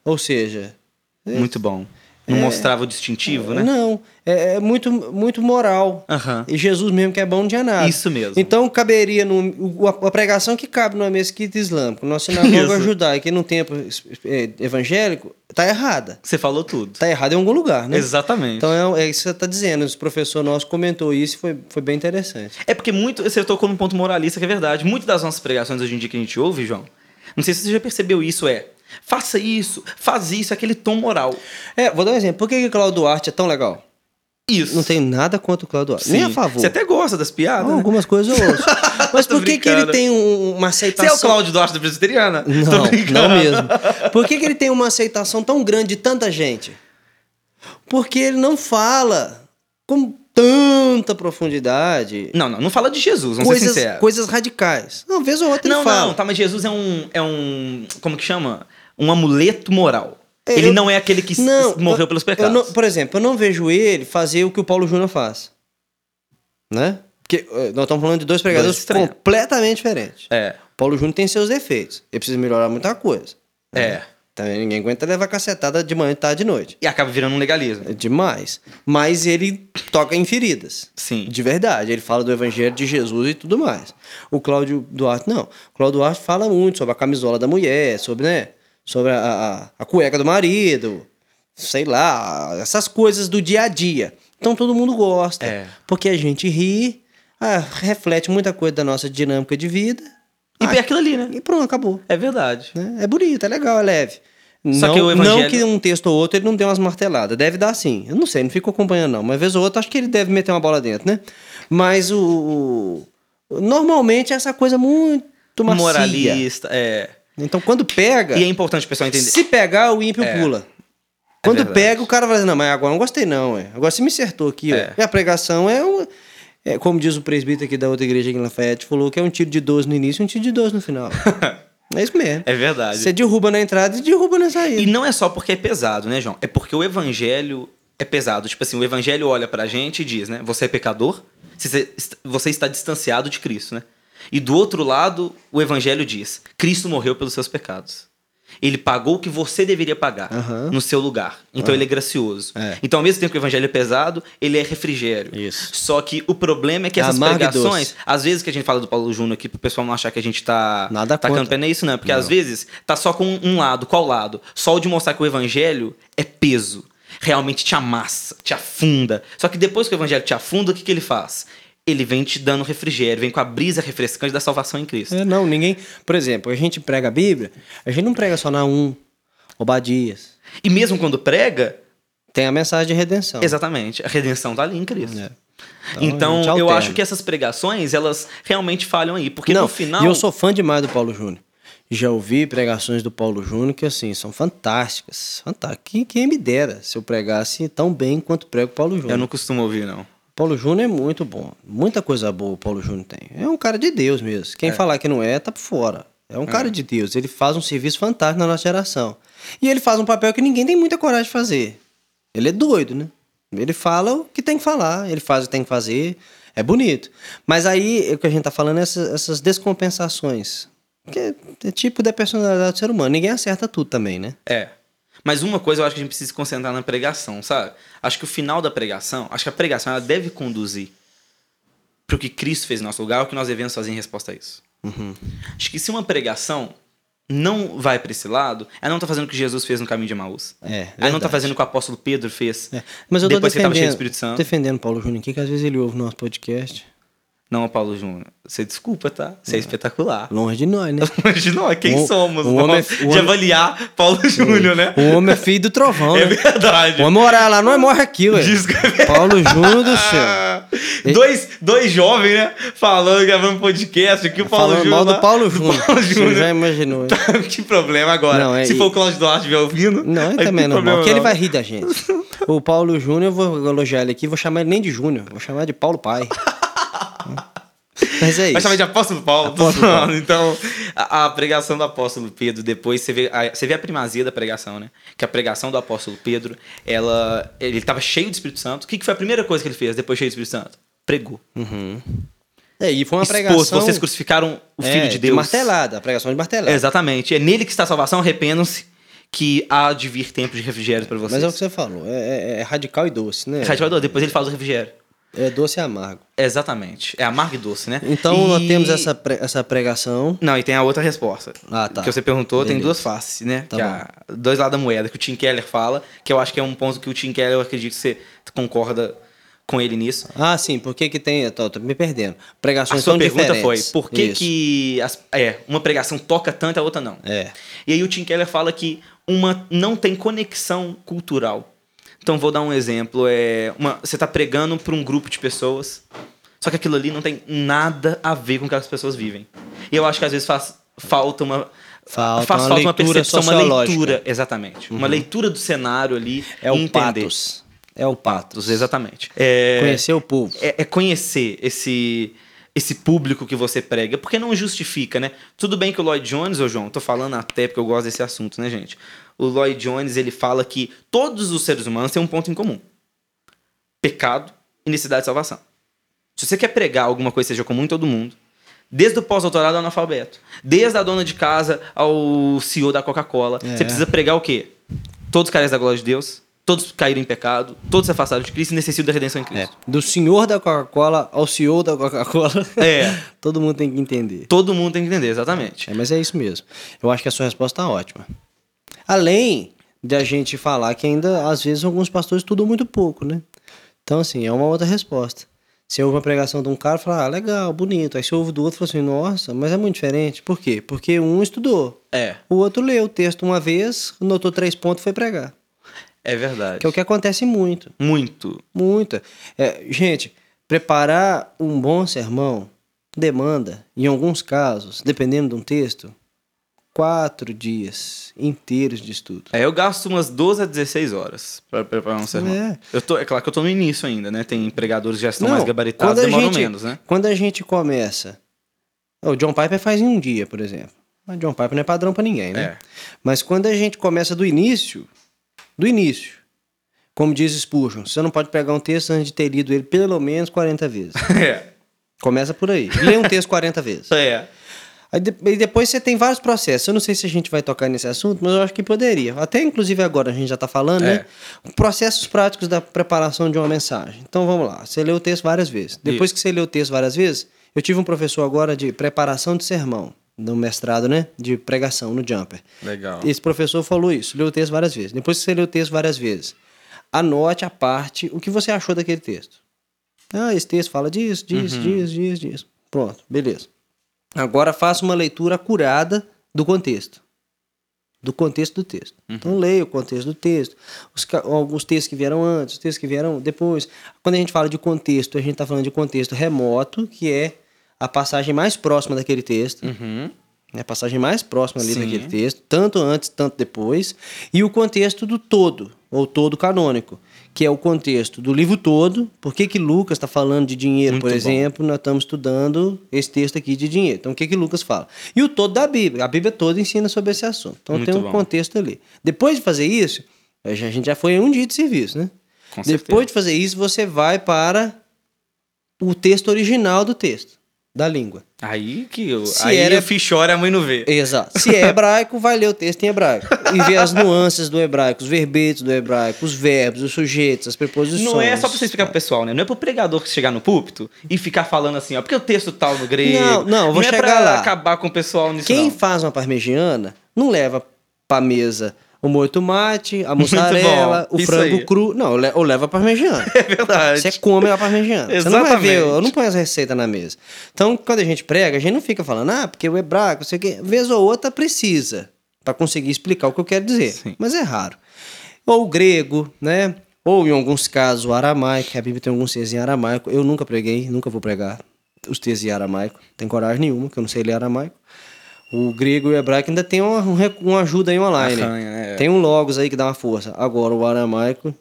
Ou seja, Muito bom. Não mostrava o distintivo, né? não, é, é muito, muito moral. Aham. E Jesus mesmo que é bom não tinha nada. Isso mesmo. Então caberia no, o- a, pregação que cabe numa mesquita islâmica, numa sinagoga judaica e num templo é, evangélico, tá errada. Você falou tudo. Tá errado em algum lugar, né? Exatamente. Então é, é isso que você tá dizendo. Esse professor nosso comentou isso e foi, foi bem interessante. É porque muito. Você tocou num ponto moralista que é verdade. Muitas das nossas pregações hoje em dia que a gente ouve, João, não sei se você já percebeu isso, é. Faça isso, faz isso, aquele tom moral. É, vou dar um exemplo. Por que, que o Cláudio Duarte é tão legal? Isso. Não tenho nada contra o Cláudio Duarte. Nem a Sim. favor. Você até gosta das piadas. Não, né? algumas coisas eu ouço. Mas por que, que ele tem um- uma Você aceitação... é o Cláudio Duarte da Presbiteriana? Não, não mesmo. Por que, que ele tem uma aceitação tão grande de tanta gente? Porque ele não fala como tanta profundidade. Não, não, não fala de Jesus, vamos ser Coisas, sinceros. coisas radicais. Uma vez ou outra Não, ele fala. não, tá, mas Jesus é um, é um. Como que chama? Um amuleto moral. É, ele eu- não é aquele que Não, morreu eu- pelos pecados. não- por exemplo, eu não vejo ele fazer o que o Paulo Júnior faz. Né? Porque eh, nós estamos falando de dois pregadores extremos. completamente diferentes. É, O Paulo Júnior tem seus defeitos. Ele precisa melhorar muita coisa. é. Também ninguém aguenta levar cacetada de manhã, tarde e de noite. E acaba virando um legalismo. É demais. Mas ele toca em feridas. Sim. De verdade. Ele fala do evangelho de Jesus e tudo mais. O Cláudio Duarte, não. O Cláudio Duarte fala muito sobre a camisola da mulher, sobre, né? Sobre a, a, a cueca do marido, sei lá, essas coisas do dia a dia. Então todo mundo gosta. É. Porque a gente ri, ah, reflete muita coisa da nossa dinâmica de vida. E é aquilo ali, né? E pronto, acabou. É verdade. né? É bonito, é legal, é leve. Só não, que o evangelho- não que um texto ou outro ele não dê umas marteladas. Deve dar sim. Eu não sei, não fico acompanhando não. Mas vez ou outra acho que ele deve meter uma bola dentro, né? Mas o... o- Normalmente é essa coisa muito macia. Moralista, é. Então quando pega... E é importante o pessoal entender. Se pegar, o ímpio É. pula. Quando verdade. pega, o cara vai dizer, não, mas agora não gostei não, é. Agora você me acertou aqui, É. E a pregação é um... É, como diz o presbítero aqui da outra igreja aqui em Lafayette, falou que é um tiro de 12 no início e um tiro de 12 no final. é isso mesmo. É verdade. Você derruba na entrada e derruba na saída. E não é só porque é pesado, né, João? É porque o evangelho é pesado. Tipo assim, o evangelho olha pra gente e diz, né? Você é pecador, você está distanciado de Cristo, né? E do outro lado, o evangelho diz: Cristo morreu pelos seus pecados. Ele pagou o que você deveria pagar Aham. no seu lugar. Então ele é gracioso. É. Então, ao mesmo tempo que o evangelho é pesado, ele é refrigério. Isso. Só que o problema é que essas Amargo pregações, às vezes que a gente fala do Paulo Júnior aqui, pro pessoal não achar que a gente tá Nada tacando pé, não é isso, não. Porque às vezes tá só com um lado. Qual lado? Só o de mostrar que o evangelho é peso. Realmente te amassa, te afunda. Só que depois que o evangelho te afunda, o que, que ele faz? Ele vem te dando refrigério, vem com a brisa refrescante da salvação em Cristo. É, não, ninguém. Por exemplo, a gente prega a Bíblia, a gente não prega só na 1, Obadias. E mesmo quando prega, Tem a mensagem de redenção. exatamente, a redenção tá ali em Cristo. É. Então, gente eu acho que essas pregações, elas realmente falham aí. Porque não, no final. E eu sou fã demais do Paulo Júnior. Já ouvi pregações do Paulo Júnior que, assim, são fantásticas. Fantásticas. Quem, quem me dera se eu pregasse tão bem quanto prego o Paulo Júnior. Eu não costumo ouvir, não. Paulo Júnior é muito bom. Muita coisa boa o Paulo Júnior tem. É um cara de Deus mesmo. Quem falar que não é, tá por fora. É um cara de Deus. Ele faz um serviço fantástico na nossa geração. E ele faz um papel que ninguém tem muita coragem de fazer. Ele é doido, né? Ele fala o que tem que falar, ele faz o que tem que fazer. É bonito. Mas aí, o que a gente tá falando é essas, essas descompensações. Que é, é tipo da personalidade do ser humano. Ninguém acerta tudo também, né? É. Mas uma coisa eu acho que a gente precisa se concentrar na pregação, sabe? Acho que o final da pregação, acho que a pregação ela deve conduzir para o que Cristo fez em nosso lugar, o que nós devemos fazer em resposta a isso. Acho que se uma pregação não vai para esse lado, ela não tá fazendo o que Jesus fez no caminho de Emaús. É, Ela não tá fazendo o que o apóstolo Pedro fez É. Mas eu tô depois que ele tava cheio do defendendo, Espírito Santo. defendendo o Paulo Júnior aqui, que às vezes ele ouve o nosso podcast. Não, Paulo Júnior. Você desculpa, tá? Você é espetacular. Longe de nós, né? Longe nós, quem O- somos? o homem é- o de homem- avaliar Paulo Júnior, né? O homem é filho do trovão, É né? verdade. Vamos morar lá, nós morre aqui, ué. Desculpa. Paulo Júnior do céu. dois, dois jovens, né? Falando, gravando podcast aqui, o Paulo Júnior. mal do Paulo Júnior. Paulo Você Júnior. já imaginou. hein? que problema agora. Não, é- Se for o Cláudio Duarte estiver ouvindo. Não, ele também não, problema porque ele não. vai rir da gente. O Paulo Júnior, eu vou elogiar ele aqui, vou chamar ele nem de Júnior, vou chamar de Paulo Pai. Mas é isso. Vai chamar de apóstolo Paulo. Apóstolo Paulo. Então, a, a pregação do apóstolo Pedro, depois você vê, a, você vê a primazia da pregação, né? Que a pregação do apóstolo Pedro, ela, ele estava cheio do Espírito Santo. O que, que foi a primeira coisa que ele fez depois cheio do Espírito Santo? Pregou. É, e foi uma Expôs, pregação... vocês crucificaram o Filho é, de Deus. martelada, a pregação de martelada. Exatamente. É nele que está a salvação, arrependam-se, que há de vir tempo de refrigério para vocês. Mas é o que você falou, é, é- é radical e doce, né? Radical, depois ele fala do refrigério. É doce e amargo. Exatamente. É amargo e doce, né? Então E- nós temos essa, pre- essa pregação. Não, e tem a outra resposta. Ah, tá. Que você perguntou, tem Beleza. duas faces, né? Tá que é a- dois lados da moeda, que o Tim Keller fala, que eu acho que é um ponto que o Tim Keller, eu acredito que você concorda com ele nisso. Ah, sim, por que que tem... Eu tô, tô me perdendo. A Pregações sua são pergunta foi, diferentes. por que Isso. que as- é, uma pregação toca tanto e a outra não? É. E aí o Tim Keller fala que uma não tem conexão cultural. Então vou dar um exemplo, é uma, você está pregando para um grupo de pessoas, só que aquilo ali não tem nada a ver com o que as pessoas vivem. E eu acho que às vezes faz falta uma Falta faz uma falta uma leitura percepção, uma. Uhum. leitura, exatamente, uma leitura do cenário ali É o entender. patos. É o pato. Patos, exatamente. É, Conhecer o povo. é, é conhecer esse esse público que você prega, porque não justifica, né? Tudo bem que o Lloyd Jones, ô João, tô falando até porque eu gosto desse assunto, né, gente? O Lloyd Jones, ele fala que todos os seres humanos têm um ponto em comum. Pecado e necessidade de salvação. Se você quer pregar alguma coisa que seja comum em todo mundo, desde o pós-doutorado ao analfabeto, desde a dona de casa ao CEO da Coca-Cola, É. você precisa pregar o quê? Todos carecem da glória de Deus, todos caíram em pecado, todos se afastaram de Cristo e necessitam da redenção em É, Cristo. do senhor da Coca-Cola ao CEO da Coca-Cola. É. Todo mundo tem que entender. Todo mundo tem que entender, exatamente. É, mas é isso mesmo. Eu acho que a sua resposta tá ótima. Além de a gente falar que ainda, às vezes, alguns pastores estudam muito pouco, né? Então, assim, é uma outra resposta. Você ouve uma pregação de um cara e fala, ah, legal, bonito. Aí você ouve do outro e fala assim, nossa, mas é muito diferente. Por quê? Porque um estudou. É, O outro leu o texto uma vez, notou três pontos e foi pregar. é verdade. Que é o que acontece muito. Muito. Muita. É, gente, preparar um bom sermão demanda, em alguns casos, dependendo de um texto, quatro dias inteiros de estudo. É, eu gasto umas 12 a 16 horas pra preparar um sermão. É. Eu tô, é claro que eu tô no início ainda, né? Tem pregadores que já estão Não, mais gabaritados, demoram gente- menos, né? Quando a gente começa. O John Piper faz em um dia, por exemplo. Mas John Piper não é padrão pra ninguém, né? É. Mas quando a gente começa do início, do início, como diz Spurgeon, você não pode pegar um texto antes de ter lido ele pelo menos 40 vezes. É. Começa por aí. Lê um texto 40 vezes. É. Aí de- e depois você tem vários processos. Eu não sei se a gente vai tocar nesse assunto, mas eu acho que poderia. Até inclusive agora a gente já está falando, É. né? Processos práticos da preparação de uma mensagem. Então vamos lá. Você leu o texto várias vezes. Depois que você leu o texto várias vezes, eu tive um professor agora de preparação de sermão, no mestrado, né? De pregação no Jumper. Legal. Esse professor falou isso, leu o texto várias vezes. Depois que você leu o texto várias vezes, anote a parte, o que você achou daquele texto. Ah, esse texto fala disso, disso, disso, disso, disso. Pronto, beleza. Agora faça uma leitura acurada do contexto. Do contexto do texto. Então leia o contexto do texto. Os, alguns textos que vieram antes, os textos que vieram depois. Quando a gente fala de contexto, a gente está falando de contexto remoto, que é a passagem mais próxima daquele texto Uhum. né, a passagem mais próxima ali Sim. daquele texto, tanto antes, tanto depois, e o contexto do todo, ou todo canônico, que é o contexto do livro todo, por que que Lucas está falando de dinheiro, Muito por bom. exemplo, nós estamos estudando esse texto aqui de dinheiro, então o que que Lucas fala? E o todo da Bíblia, a Bíblia toda ensina sobre esse assunto, então Muito tem um bom. contexto ali. Depois de fazer isso, a gente já foi um dia de serviço, né? Com Depois certeza. de fazer isso, você vai para o texto original do texto, da língua. Aí que eu, Se aí era- o filho chora a mãe não vê. Exato. Se é hebraico, vai ler o texto em hebraico. E ver as nuances do hebraico, os verbetes do hebraico, os verbos, os sujeitos, as preposições. Não é só pra você explicar pro pessoal, né? Não é pro pregador que chegar no púlpito e ficar falando assim, ó, porque o texto tal no grego. Não, não, eu vou é chegar pra lá. acabar com o pessoal nisso. Quem não. faz uma parmegiana não leva pra mesa o molho tomate, a mussarela, o Isso frango aí. cru. Não, ou leva a parmegiana. É verdade. Você come a parmegiana. Você não vai ver, Exatamente. eu não ponho as receitas na mesa. Então, quando a gente prega, a gente não fica falando, ah, porque o hebraico, sei o quê. Vez ou outra precisa, para conseguir explicar o que eu quero dizer. Sim. Mas é raro. Ou o grego, né? Ou em alguns casos o aramaico, a Bíblia tem alguns textos em aramaico. Eu nunca preguei, nunca vou pregar os textos em aramaico. Tem coragem nenhuma, que eu não sei ler aramaico. O grego e o hebraico ainda tem uma, um uma ajuda aí online. Arranha, é. Tem um logos aí que dá uma força. Agora o aramaico,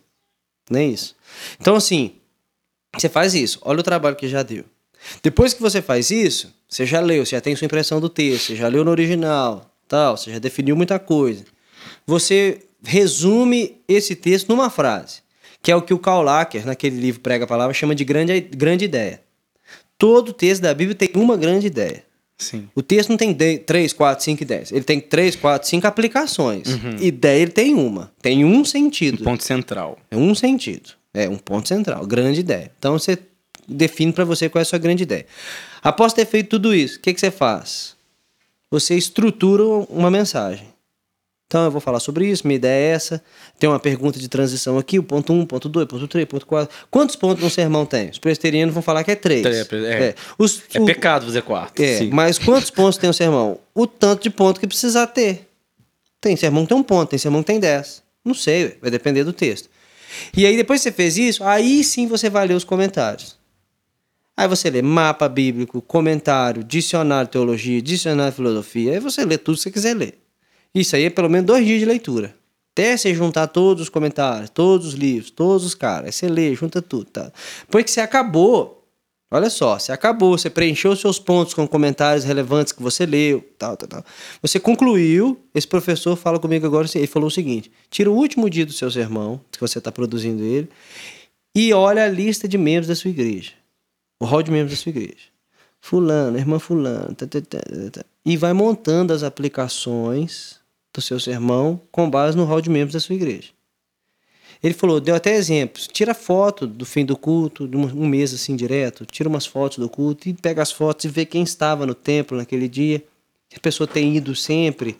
nem isso. Então, assim, você faz isso. Olha o trabalho que já deu. Depois que você faz isso, você já leu, você já tem sua impressão do texto, você já leu no original, tal, você já definiu muita coisa. Você resume esse texto numa frase, que é o que o Karl Lacker, naquele livro Prega a Palavra, chama de grande, grande ideia. Todo texto da Bíblia tem uma grande ideia. Sim. O texto não tem 3, 4, 5 ideias. Ele tem 3, 4, 5 aplicações. Ideia ele tem uma. Tem um sentido. Ponto central. É um sentido. É um ponto central. Grande ideia. Então você define para você qual é a sua grande ideia. Após ter feito tudo isso, o que, que você faz? Você estrutura uma mensagem. Então eu vou falar sobre isso, minha ideia é essa. Tem uma pergunta de transição aqui, o ponto 1, ponto 2, ponto 3, ponto 4. Quantos pontos um sermão tem? Os presbiterianos vão falar que é 3. É, é. Os, É o- pecado fazer quarto. é, Sim. mas quantos pontos tem um sermão? O tanto de ponto que precisar ter. Tem sermão que tem um ponto, tem sermão que tem 10. Não sei, vai depender do texto. E aí, depois que você fez isso, aí sim você vai ler os comentários. Aí você lê mapa bíblico, comentário, dicionário de teologia, dicionário de filosofia. Aí você lê tudo que você quiser ler. Isso aí é pelo menos dois dias de leitura. Até você juntar todos os comentários, todos os livros, todos os caras. Aí você lê, junta tudo, tá? Depois que você acabou, olha só, você acabou, você preencheu seus pontos com comentários relevantes que você leu, tal, tal, tal. Você concluiu, esse professor fala comigo agora, ele falou o seguinte: tira o último dia do seu sermão, que você está produzindo ele, e olha a lista de membros da sua igreja. O hall de membros da sua igreja. Fulano, irmã fulano, tá, tá, tá. e vai montando as aplicações do seu sermão com base no hall de membros da sua igreja. Ele falou, deu até exemplos. Tira foto do fim do culto, de um mês assim direto, tira umas fotos do culto e pega as fotos e vê quem estava no templo naquele dia. Se a pessoa tem ido sempre.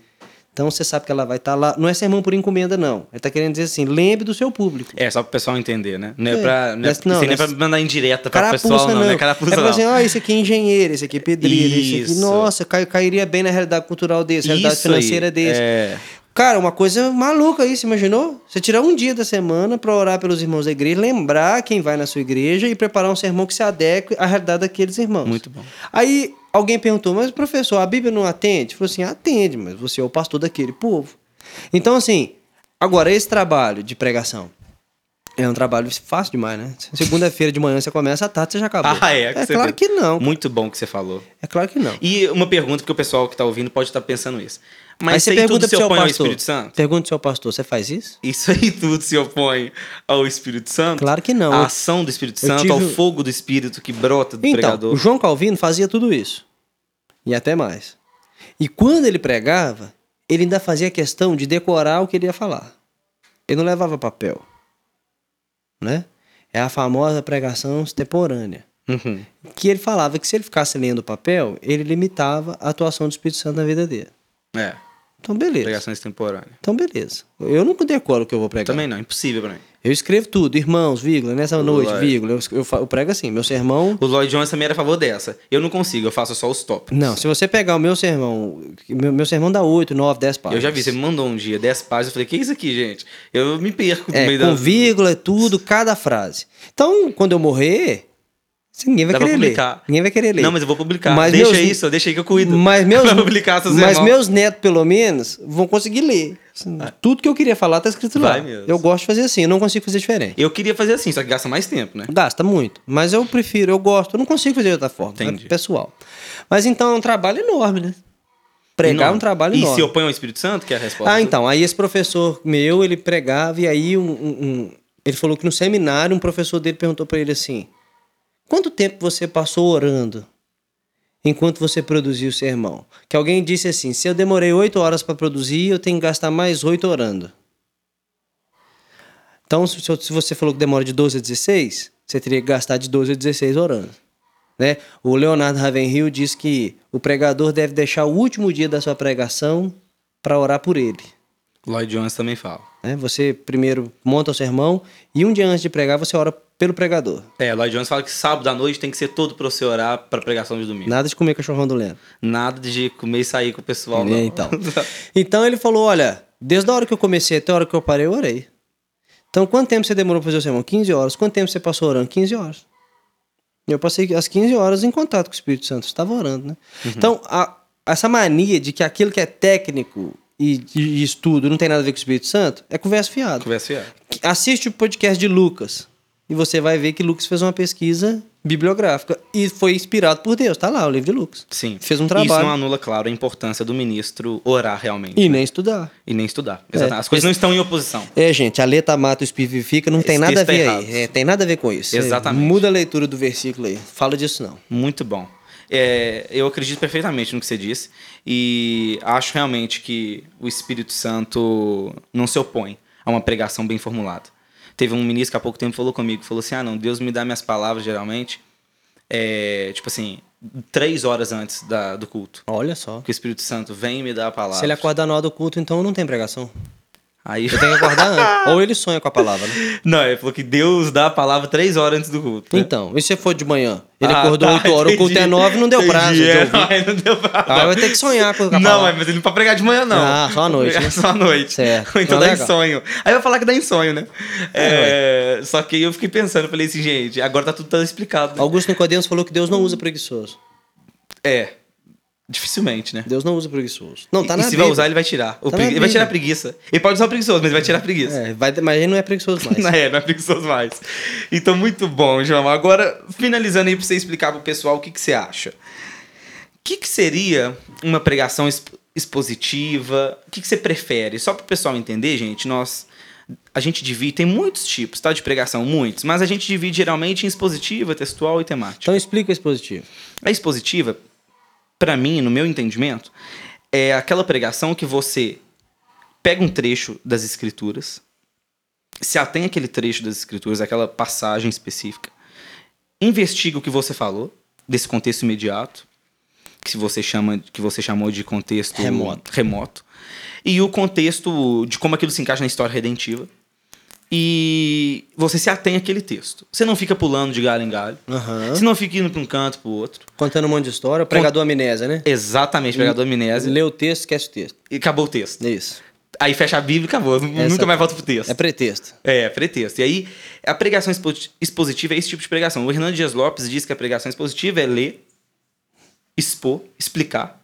Então você sabe que ela vai estar lá. Não é sermão por encomenda, não. Ele está querendo dizer assim: lembre do seu público. É, só pro pessoal entender, né? Não é, É, pra. Não é, não, isso aí nem é pra mandar indireta pra Carapuça pessoal, não, não. né? Carapuça é pra não. assim, ó, esse aqui é engenheiro, esse aqui é pedreiro, esse aqui, Isso. nossa, cai- cairia bem na realidade cultural desse, realidade Isso aí, financeira desse. é. Cara, uma coisa maluca isso, imaginou? Você tirar um dia da semana pra orar pelos irmãos da igreja, lembrar quem vai na sua igreja e preparar um sermão que se adeque à realidade daqueles irmãos. Muito bom. Aí alguém perguntou, mas professor, a Bíblia não atende? Falou assim, atende, mas você é o pastor daquele povo. Então, assim, agora esse trabalho de pregação é um trabalho fácil demais, né? Segunda-feira de manhã você começa, à tarde você já acabou. Ah, é? É claro que não. Muito bom que você falou. É claro que não. E uma pergunta, porque o pessoal que tá ouvindo pode estar pensando isso. Mas Aí você pergunta tudo se opõe ao pastor. Espírito Santo? Pergunta pro seu pastor, você faz isso? Isso aí tudo se opõe ao Espírito Santo? Claro que não. A ação do Espírito Santo, tive- ao fogo do Espírito que brota do Então, pregador. o João Calvino fazia tudo isso. E até mais. E quando ele pregava, ele ainda fazia questão de decorar o que ele ia falar. Ele não levava papel. Né? É a famosa pregação extemporânea. Uhum. Que ele falava que se ele ficasse lendo o papel, ele limitava a atuação do Espírito Santo na vida dele. É, Então, beleza. pregação extemporânea. Então, beleza. Eu não decoro o que eu vou pregar. Também não, impossível pra mim. Eu escrevo tudo, irmãos, vírgula, nessa noite, Vai. vírgula. Eu, eu, eu prego assim, meu sermão O Lloyd Jones também era a favor dessa. Eu não consigo, eu faço só os tópicos. Não, se você pegar o meu sermão, meu, meu sermão dá 8, 9, 10 Eu páginas. já vi, você me mandou um dia 10 páginas, eu falei, que isso aqui, gente? Eu me perco no É, meio com da... vírgula, tudo, cada frase. Então, quando eu morrer, ninguém vai Dá querer ler. Ninguém vai querer ler. Não, mas eu vou publicar. Mas deixa meus- isso, deixa aí que eu cuido. Mas meus, publicar mas irmãos. meus netos, pelo menos, vão conseguir ler. Tudo que eu queria falar tá escrito lá. Eu gosto de fazer assim, eu não consigo fazer diferente. Eu queria fazer assim, só que gasta mais tempo, né? Gasta muito, mas eu prefiro, eu gosto, eu não consigo fazer de outra forma, Entendi. é pessoal. Mas então é um trabalho enorme, né? Pregar é um trabalho E enorme. se opõe ao Espírito Santo, que é a resposta? Ah, então. Aí esse professor meu, ele pregava e aí um, um- um- ele falou que no seminário um professor dele perguntou pra ele assim: quanto tempo você passou orando enquanto você produziu o sermão? Que alguém disse assim: se eu demorei oito horas para produzir, eu tenho que gastar mais oito orando. Então, se, você falou que demora de 12 a 16, você teria que gastar de 12 a 16 orando. Né? O Leonardo Ravenhill diz que o pregador deve deixar o último dia da sua pregação para orar por ele. Lloyd Jones também fala. né? Você primeiro monta o sermão e um dia antes de pregar você ora pelo pregador. É, Lloyd Jones fala que sábado à noite tem que ser todo pra você orar pra pregação de domingo. Nada de comer cachorrão do Leno. Nada de comer e sair com o pessoal, não. É, então. Então ele falou: olha, desde a hora que eu comecei até a hora que eu parei, eu orei. Então quanto tempo você demorou para fazer o sermão? 15 horas. Quanto tempo você passou orando? 15 horas. Eu passei as 15 horas em contato com o Espírito Santo. Você estava orando, né? Então, a- essa mania de que aquilo que é técnico e, e estudo não tem nada a ver com o Espírito Santo é conversa fiada. Conversa fiada. Assiste o podcast de Lucas e você vai ver que Lucas fez uma pesquisa bibliográfica e foi inspirado por Deus. Tá lá o livro de Lucas. Sim. Fez um Isso trabalho. não anula, claro, a importância do ministro orar realmente. E nem estudar. E nem estudar. Exatamente. As coisas esse- não estão em oposição. É, gente, a letra mata o espírito vivifica, não tem nada a texto ver tá aí. É, tem nada a ver com isso. Exatamente. É, muda a leitura do versículo aí. Fala disso não. Muito bom. É, eu acredito perfeitamente no que você disse e acho realmente que o Espírito Santo não se opõe a uma pregação bem formulada. Teve um ministro que há pouco tempo falou comigo, falou assim, ah não, Deus me dá minhas palavras geralmente, é, tipo assim, três horas antes da- do culto. Olha só. Que o Espírito Santo vem e me dá a palavra. Se ele acordar na hora do culto, então não tem pregação. Aí... Ele tem que acordar antes. Ou ele sonha com a palavra, né? Não, ele falou que Deus dá a palavra três horas antes do culto. né? Então, e se for de manhã? Ele Ah, acordou tá, 8 horas, o culto é entendi. 9, não deu prazo Entendi, de é, não, não deu prazo. Aí vai ter que sonhar com a Não, palavra. mas ele não pra pregar de manhã, não. Ah, só à noite, É né? só à noite. Certo. Ou então Não, dá legal. insonho. Aí vai falar que dá insonho, né? É, só que aí eu fiquei pensando, falei assim, gente, agora tá tudo tão explicado. né? Augusto Nicodemos falou que Deus não usa preguiçoso. É. Dificilmente, né? Deus não usa preguiçoso. Não, tá e na se Bíblia. vai usar, ele vai tirar. O Tá pregui- Ele vai tirar a preguiça. Ele pode usar o preguiçoso, mas ele vai tirar a preguiça. É, vai, mas ele não é preguiçoso mais. Não é, não é preguiçoso mais. Então, muito bom, João. Agora, finalizando aí pra você explicar pro pessoal o que, que você acha. O que, que seria uma pregação exp- expositiva? O que, que você prefere? Só pro pessoal entender, gente, nós. A gente divide, tem muitos tipos, tá? De pregação, muitos, mas a gente divide geralmente em expositiva, textual e temática. Então explica esse positivo. A expositiva, pra mim, no meu entendimento, é aquela pregação que você pega um trecho das escrituras, se atém àquele trecho das escrituras, aquela passagem específica, investiga o que você falou desse contexto imediato, que você chama, que você chamou de contexto Remoto. remoto, e o contexto de como aquilo se encaixa na história redentiva. E você se atém àquele texto. Você não fica pulando de galho em galho. Aham. Você não fica indo para um canto para o outro. Contando um monte de história, pregador amnésia, né? Exatamente, pregador amnésia. Lê o texto, esquece o texto. E acabou o texto. Isso. Aí fecha a Bíblia e acabou. Nunca Essa- mais volta pro texto. É pretexto. É, pretexto. E aí, a pregação expo- expositiva é esse tipo de pregação. O Hernando Dias Lopes diz que a pregação expositiva é ler, expor, explicar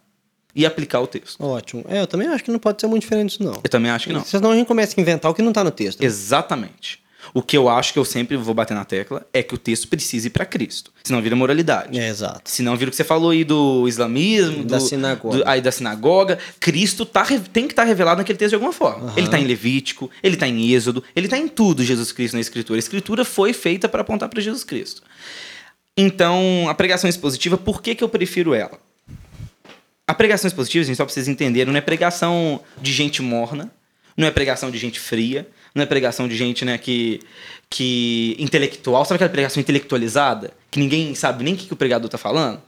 e aplicar o texto. Ótimo. É, eu também acho que não pode ser muito diferente disso, não. Eu também acho que não. Senão a gente começa a inventar o que não tá no texto. Exatamente. O que eu acho que eu sempre vou bater na tecla é que o texto precisa ir para Cristo. Senão vira moralidade. É, exato. Senão vira o que você falou aí do islamismo, Da do- sinagoga. do- aí da sinagoga. Cristo tá, tem que estar revelado naquele texto de alguma forma. Ele tá em Levítico, ele tá em Êxodo, ele tá em tudo Jesus Cristo na Escritura. A Escritura foi feita para apontar para Jesus Cristo. Então, a pregação expositiva, por que, que eu prefiro ela? A pregação expositiva, gente, só pra vocês entenderem, não é pregação de gente morna, não é pregação de gente fria, não é pregação de gente, né, que, que intelectual. Sabe aquela pregação intelectualizada? Que ninguém sabe nem o que, que o pregador tá falando?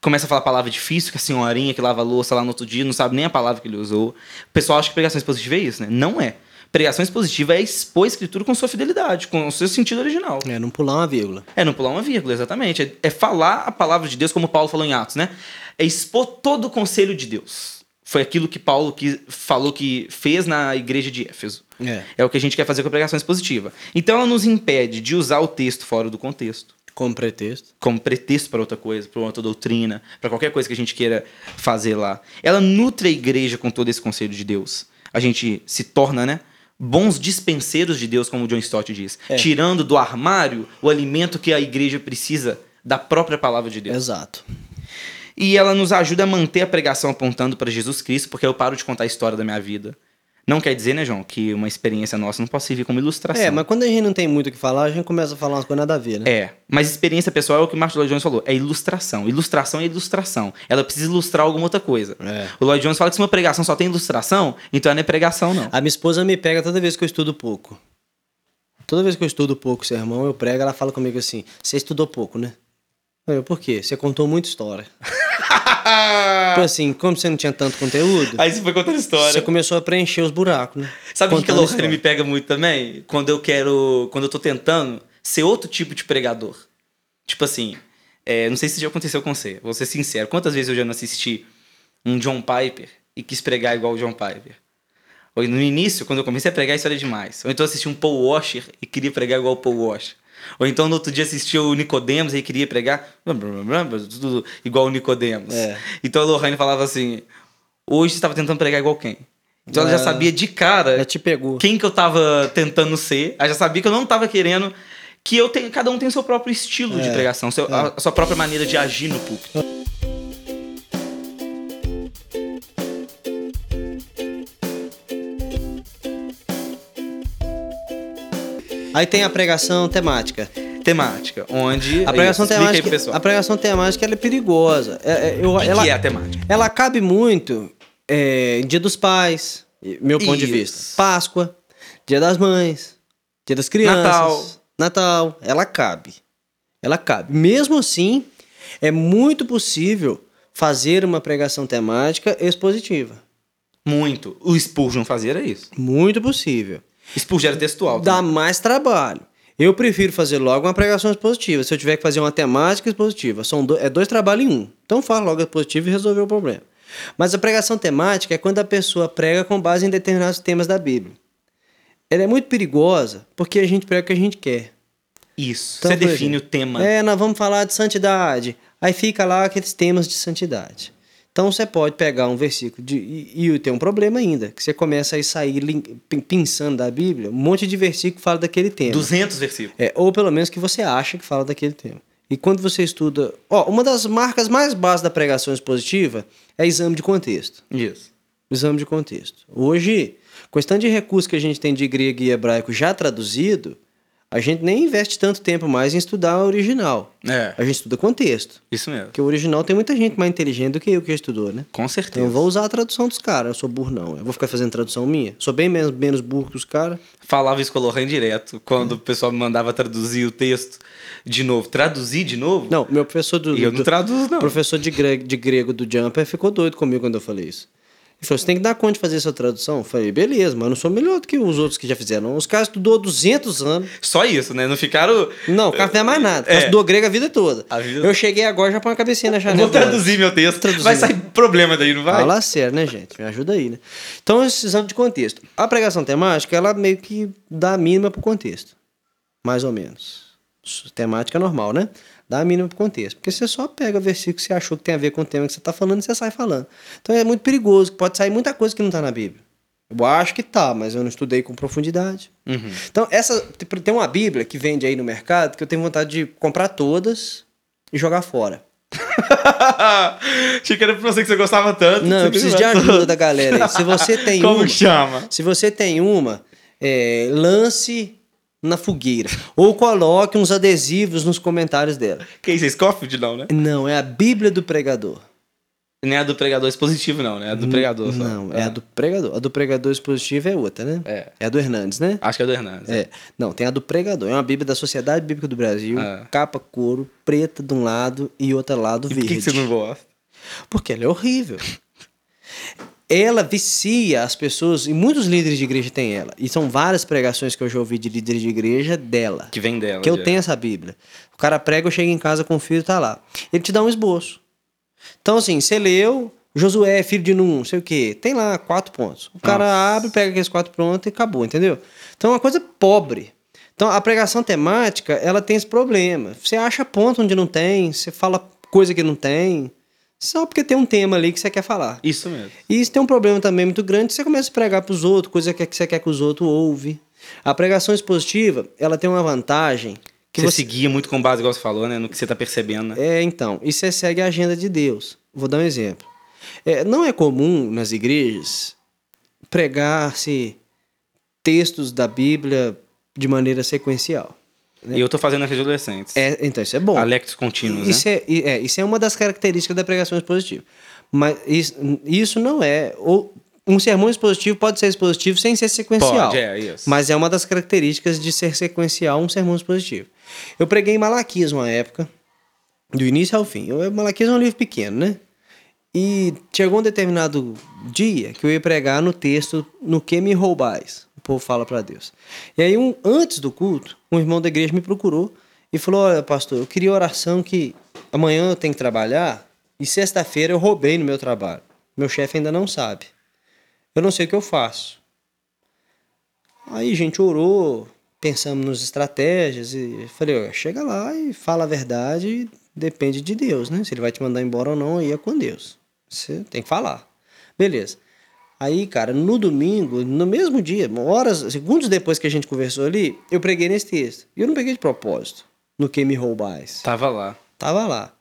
Começa a falar palavra difícil, que a senhorinha que lava a louça lá no outro dia não sabe nem a palavra que ele usou. O pessoal acha que pregação expositiva é isso, né? Não é. Pregação expositiva é expor a escritura com sua fidelidade, com o seu sentido original. É, não pular uma vírgula. É não pular uma vírgula, exatamente. É, é falar a palavra de Deus, como Paulo falou em Atos, né? É expor todo o conselho de Deus. Foi aquilo que Paulo que falou que fez na igreja de Éfeso. É. É o que a gente quer fazer com a pregação expositiva. Então ela nos impede de usar o texto fora do contexto, Como pretexto. como pretexto para outra coisa, para outra doutrina, para qualquer coisa que a gente queira fazer lá. Ela nutre a igreja com todo esse conselho de Deus. A gente se torna, né? Bons dispenseiros de Deus, como o John Stott diz. É. Tirando do armário o alimento que a igreja precisa da própria palavra de Deus. Exato. E ela nos ajuda a manter a pregação apontando para Jesus Cristo, porque eu paro de contar a história da minha vida. Não quer dizer, né, João, que uma experiência nossa não pode servir como ilustração. É, mas quando a gente não tem muito o que falar, a gente começa a falar umas coisas nada a ver, né? É, mas experiência pessoal é o que o Martin Lloyd Jones falou, é ilustração. Ilustração é ilustração. Ela precisa ilustrar alguma outra coisa. É. O Lloyd Jones fala que se uma pregação só tem ilustração, então não é pregação, não. A minha esposa me pega toda vez que eu estudo pouco. Toda vez que eu estudo pouco sermão, eu prego, ela fala comigo assim: Você estudou pouco, né? Eu, por quê? Você contou muita história. Tipo assim, como você não tinha tanto conteúdo, Aí você foi contando história. você começou a preencher os buracos, né? Sabe o que, a Lohane me pega muito também? Quando eu quero. Quando eu tô tentando ser outro tipo de pregador. Tipo assim, é, não sei se já aconteceu com você, vou ser sincero. Quantas vezes eu já não assisti um John Piper e quis pregar igual o John Piper? Ou no início, quando eu comecei a pregar, isso era demais. Ou então eu assisti um Paul Washer e queria pregar igual o Paul Washer. Ou então no outro dia assisti o Nicodemos e queria pregar tudo igual o Nicodemos. É. Então a Lohane falava assim: hoje você estava tentando pregar igual quem? Então ela já Ah. sabia de cara Já te pegou. quem que eu tava tentando ser. Ela já sabia que eu não tava querendo. Que eu tenho, cada um tem o seu próprio estilo de É, pregação, seu- a, a sua própria maneira de agir no púlpito. Aí tem a pregação temática. Temática, onde. A pregação Explica aí temática, pessoal. a pregação temática ela é perigosa. É, é, eu- O que, ela, que é a temática? ela cabe muito é, em Dia dos Pais, meu ponto de Isso. vista. Páscoa, Dia das Mães, Dia das Crianças, Natal. Natal, ela cabe. Ela cabe. Mesmo assim, é muito possível fazer uma pregação temática expositiva. Muito. O Spurgeon fazia era isso. Muito possível. Spurgeon era textual. Dá também. mais trabalho. Eu prefiro fazer logo uma pregação expositiva. Se eu tiver que fazer uma temática expositiva, são do- é dois trabalhos em um. Então faz logo a expositiva e resolveu o problema. Mas a pregação temática é quando a pessoa prega com base em determinados temas da Bíblia. Ela é muito perigosa porque a gente prega o que a gente quer. Isso. Então, Você define exemplo, o tema. É, nós vamos falar de santidade. Aí fica lá aqueles temas de santidade. Então você pode pegar um versículo de, e, e tem um problema ainda, que você começa a sair lin- pin- pensando da Bíblia, um monte de versículo que fala daquele tema. 200 versículos. É, ou pelo menos que você acha que fala daquele tema. E quando você estuda. Ó, uma das marcas mais básicas da pregação expositiva é exame de contexto. Isso. Exame de contexto. Hoje, com esse tanto de recursos que a gente tem de grego e hebraico já traduzido, a gente nem investe tanto tempo mais em estudar o original. É, A gente estuda contexto. isso mesmo. Porque o original tem muita gente mais inteligente do que eu que estudou, né? Com Então certeza. eu vou usar a tradução dos caras. Eu sou burro, não. Eu vou ficar fazendo tradução minha. Sou bem menos, menos burro que os caras. Falava isso com o Lohan direto, quando o pessoal me mandava traduzir o texto de novo. Traduzir de novo? Não, meu professor do. E eu não traduzo, não. professor de grego, de grego do Jumper ficou doido comigo quando eu falei isso. Ele falou: você tem que dar conta de fazer essa tradução? Eu falei: beleza, mas eu não sou melhor do que os outros que já fizeram. Os caras estudou 200 anos. Só isso, né? Não ficaram. Não, o cara não fez mais nada. O cara É. estudou grego a vida toda. A vida- Eu cheguei agora já põe uma cabecinha na janela. Vou traduzir meu texto. Traduzir, vai né? sair problema daí, não vai? Fala sério, né, gente? Me ajuda aí, né? Então, exame de contexto. A pregação temática, ela meio que dá a mínima pro contexto. Mais ou menos. Temática normal, né? Dá a mínima pro contexto. Porque você só pega versículo que você achou que tem a ver com o tema que você tá falando e você sai falando. Então é muito perigoso, pode sair muita coisa que não tá na Bíblia. Eu acho que tá, mas eu não estudei com profundidade. Uhum. Então, essa tem uma Bíblia que vende aí no mercado que eu tenho vontade de comprar todas e jogar fora. Achei que era pra você que você gostava tanto. Não, eu preciso de ajuda da galera aí. Se você tem Como uma, chama? se você tem uma, é, lance na fogueira ou coloque uns adesivos nos comentários dela. Que isso? é Scofield não, né? Não, é a Bíblia do pregador. Nem a do pregador expositivo, não, né? É a do pregador só. Não, é a do pregador. A do pregador expositivo é outra, né? É. É a do Hernandes, né? Acho que é do Hernandes. É. Não, tem a do pregador. É uma Bíblia da Sociedade Bíblica do Brasil, Ah. capa couro, preta de um lado e outra lado E por verde. que, que você não gosta? Porque ela é horrível. Ela vicia as pessoas, e muitos líderes de igreja têm ela. E são várias pregações que eu já ouvi de líderes de igreja dela. Que vem dela. Que eu já. tenho essa Bíblia. O cara prega, eu chego em casa, confiro, tá lá. Ele te dá um esboço. Então, assim, você leu, Josué, filho de Num, sei o quê. Tem lá quatro pontos. O cara Nossa. abre, pega aqueles quatro pontos e acabou, entendeu? Então é uma coisa pobre. Então a pregação temática, ela tem esse problema. Você acha ponto onde não tem, você fala coisa que não tem, só porque tem um tema ali que você quer falar. Isso mesmo. E isso tem um problema também muito grande, você começa a pregar para os outros, coisa que você quer que os outros ouvem. A pregação expositiva, ela tem uma vantagem que você, você... seguia muito com base, igual você falou, né? No que você tá percebendo, né? É, então, e você segue a agenda de Deus. Vou dar um exemplo. É, não é comum nas igrejas pregar-se textos da Bíblia de maneira sequencial. E eu tô fazendo aqui de adolescentes. É, então, isso é bom. Alectos contínuos, Isso né? é, é, isso é uma das características da pregação expositiva. Mas isso, isso não é. Ou, um sermão expositivo pode ser expositivo sem ser sequencial. Pode, é, isso. Mas é uma das características de ser sequencial um sermão expositivo. Eu preguei em Malaquias uma época, do início ao fim. Eu, Malaquias é um livro pequeno, né? E chegou um determinado dia que eu ia pregar no texto No que me roubais. O povo fala para Deus. E aí, um, antes do culto, um irmão da igreja me procurou e falou: Olha, pastor, eu queria oração que amanhã eu tenho que trabalhar e sexta-feira eu roubei no meu trabalho. Meu chefe ainda não sabe. Eu não sei o que eu faço. Aí gente orou, pensamos nas estratégias e falei, chega lá e fala a verdade, depende de Deus, né? Se ele vai te mandar embora ou não, aí é com Deus. Você tem que falar. Beleza. Aí, cara, no domingo, no mesmo dia, horas, segundos depois que a gente conversou ali, eu preguei nesse texto. E eu não peguei de propósito, no que me roubais. Tava lá. Tava lá.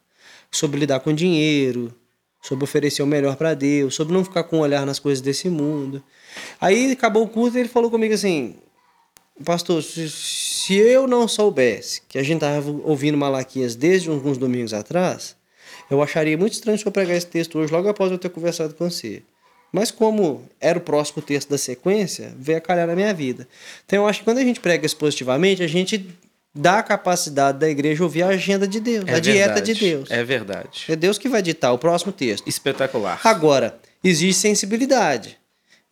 Sobre lidar com dinheiro, sobre oferecer o melhor para Deus, sobre não ficar com o olhar nas coisas desse mundo. Aí acabou o culto e ele falou comigo assim: Pastor, se, se eu não soubesse que a gente tava ouvindo Malaquias desde alguns domingos atrás, eu acharia muito estranho se eu pregar esse texto hoje, logo após eu ter conversado com você. Mas como era o próximo texto da sequência, veio a calhar na minha vida. Então eu acho que quando a gente prega expositivamente, a gente dá a capacidade da igreja ouvir a agenda de Deus, É a dieta verdade. de Deus. É verdade. É Deus que vai ditar o próximo texto. Espetacular. Agora, existe sensibilidade.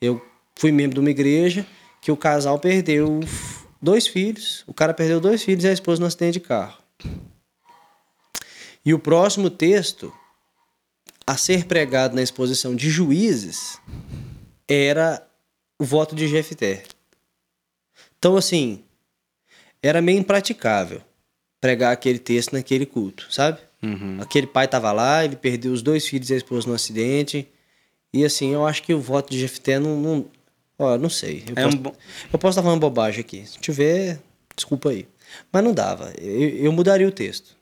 Eu fui membro de uma igreja que o casal perdeu dois filhos. O cara perdeu dois filhos e a esposa no acidente de carro. E o próximo texto a ser pregado na exposição de juízes era o voto de Jefté. Então, assim, era meio impraticável pregar aquele texto naquele culto, sabe? Uhum. Aquele pai tava lá, ele perdeu os dois filhos e a esposa no acidente. E assim, eu acho que o voto de Jefté não. não ó, não sei. Eu, É posso, um bom- eu posso estar falando bobagem aqui. Se tiver, desculpa aí. Mas não dava. Eu, eu mudaria o texto.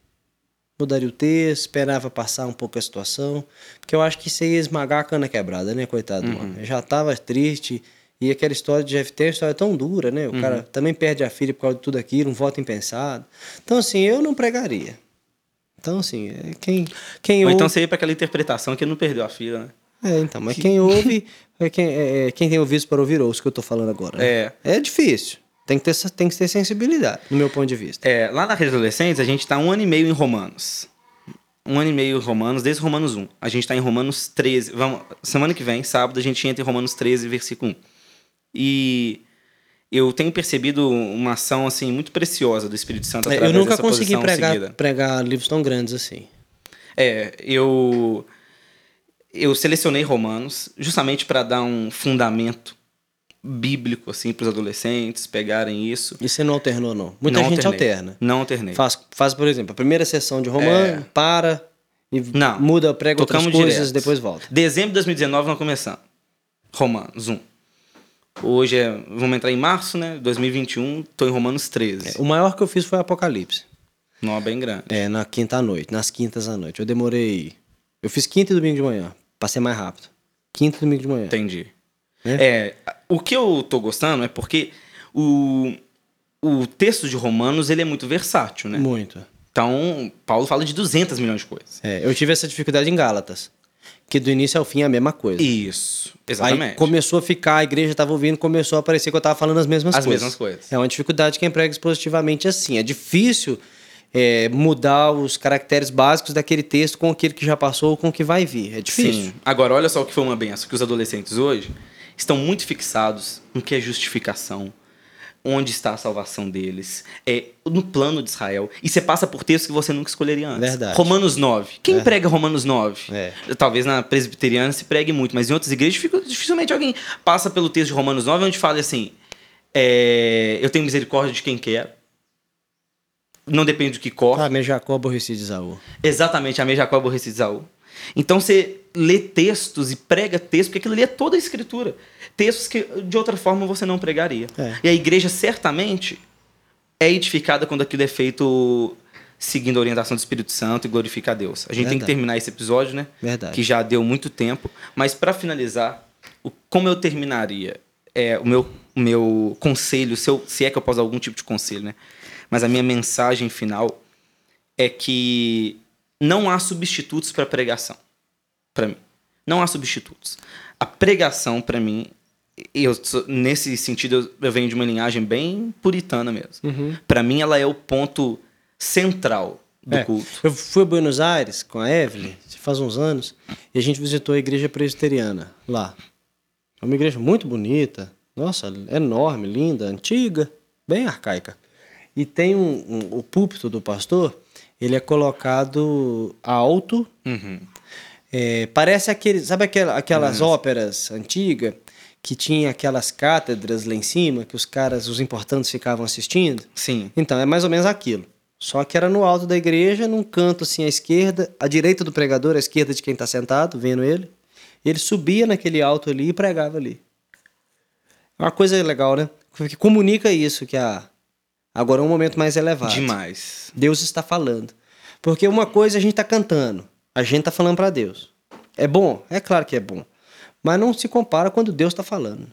Mudaria o texto, esperava passar um pouco a situação. Porque eu acho que isso ia esmagar a cana quebrada, né, coitado do homem. Eu já tava triste. E aquela história de Jefté é uma história tão dura, né? O cara também perde a filha por causa de tudo aquilo, um voto impensado. Então, assim, eu não pregaria. Então, assim, é quem, quem Ou ouve... então você ia pra aquela interpretação que ele não perdeu a filha, né? É, então, mas quem ouve, é quem, é, é quem tem ouvido para ouvir ouça, que eu tô falando agora. né? É. É difícil. Tem que, ter, tem que ter sensibilidade, no meu ponto de vista. É, lá na Rede Adolescentes, a gente tá um ano e meio em Romanos. Um ano e meio em Romanos, desde Romanos 1. A gente tá em Romanos 13. Vamos, semana que vem, sábado, a gente entra em Romanos 13, versículo 1. E eu tenho percebido uma ação, assim, muito preciosa do Espírito Santo É, eu através nunca dessa consegui pregar, seguida. pregar livros tão grandes assim. É, eu eu selecionei Romanos justamente para dar um fundamento bíblico assim para os adolescentes pegarem isso. E você não alternou, não? Muita Não gente alternei. alterna. Não alternei. Faz, faz, por exemplo, a primeira sessão de romano, para e É. Não. muda, prega outras Tocamos coisas, direto. depois volta. Dezembro de 2019 nós começamos. Romanos 1. Hoje é, vamos entrar em março, né? 2021, tô em Romanos 13. O maior que eu fiz foi Apocalipse. Nó bem grande. É, na quinta à noite, nas quintas à noite. Eu demorei. Eu fiz quinta e domingo de manhã. Passei mais rápido. Quinta e domingo de manhã. Entendi. É? É, o que eu tô gostando é porque o, o texto de Romanos ele é muito versátil, né? Muito. Então, Paulo fala de 200 milhões de coisas. É, eu tive essa dificuldade em Gálatas. Que do início ao fim é a mesma coisa. Isso, Aí exatamente. começou a ficar, a igreja estava ouvindo, começou a parecer que eu estava falando as mesmas As coisas. mesmas coisas. É uma dificuldade quem prega expositivamente assim. É difícil é, mudar os caracteres básicos daquele texto com aquele que já passou ou com o que vai vir. É difícil. Sim. Agora, olha só o que foi uma benção, que os adolescentes hoje estão muito fixados no que é justificação, onde está a salvação deles, é no plano de Israel. E você passa por textos que você nunca escolheria antes. Verdade. Romanos 9. Quem prega Romanos 9? É. Talvez na presbiteriana se pregue muito, mas em outras igrejas dificilmente alguém passa pelo texto de Romanos 9 onde fala assim: é, eu tenho misericórdia de quem quer. Não depende do que corre. Mas Jacó aborrecia de Isaú. Exatamente, amei Jacó aborreci de Isaú. Então você lê textos e prega textos, porque aquilo ali é toda a escritura. Textos que de outra forma você não pregaria. É. E a igreja certamente é edificada quando aquilo é feito seguindo a orientação do Espírito Santo e glorifica a Deus. A gente tem que Verdade. terminar esse episódio, né? Verdade. Que já deu muito tempo. Mas para finalizar, o- como eu terminaria? É, o, meu, o meu conselho, se, eu- se é que eu posso dar algum tipo de conselho, né? Mas a minha mensagem final é que não há substitutos para pregação. Para mim. Não há substitutos. A pregação, para mim, eu nesse sentido, eu, eu venho de uma linhagem bem puritana mesmo. Para mim, ela é o ponto central do É, culto. Eu fui a Buenos Aires com a Evelyn, faz uns anos, e a gente visitou a igreja presbiteriana lá. É uma igreja muito bonita, nossa, enorme, linda, antiga, bem arcaica. E tem um, um- o púlpito do pastor, ele é colocado alto, Uhum. é, parece aquele, sabe aquela- aquelas óperas antigas que tinha aquelas cátedras lá em cima que os caras, os importantes ficavam assistindo? Sim. Então, é mais ou menos aquilo. Só que era no alto da igreja, num canto assim à esquerda, à direita do pregador, à esquerda de quem está sentado, vendo ele. Ele subia naquele alto ali e pregava ali. É uma coisa legal, né? Que comunica isso, que a... agora é um momento mais elevado. Demais. Deus está falando. Porque uma coisa a gente está cantando, a gente está falando para Deus. É bom? É claro que é bom. Mas não se compara quando Deus está falando.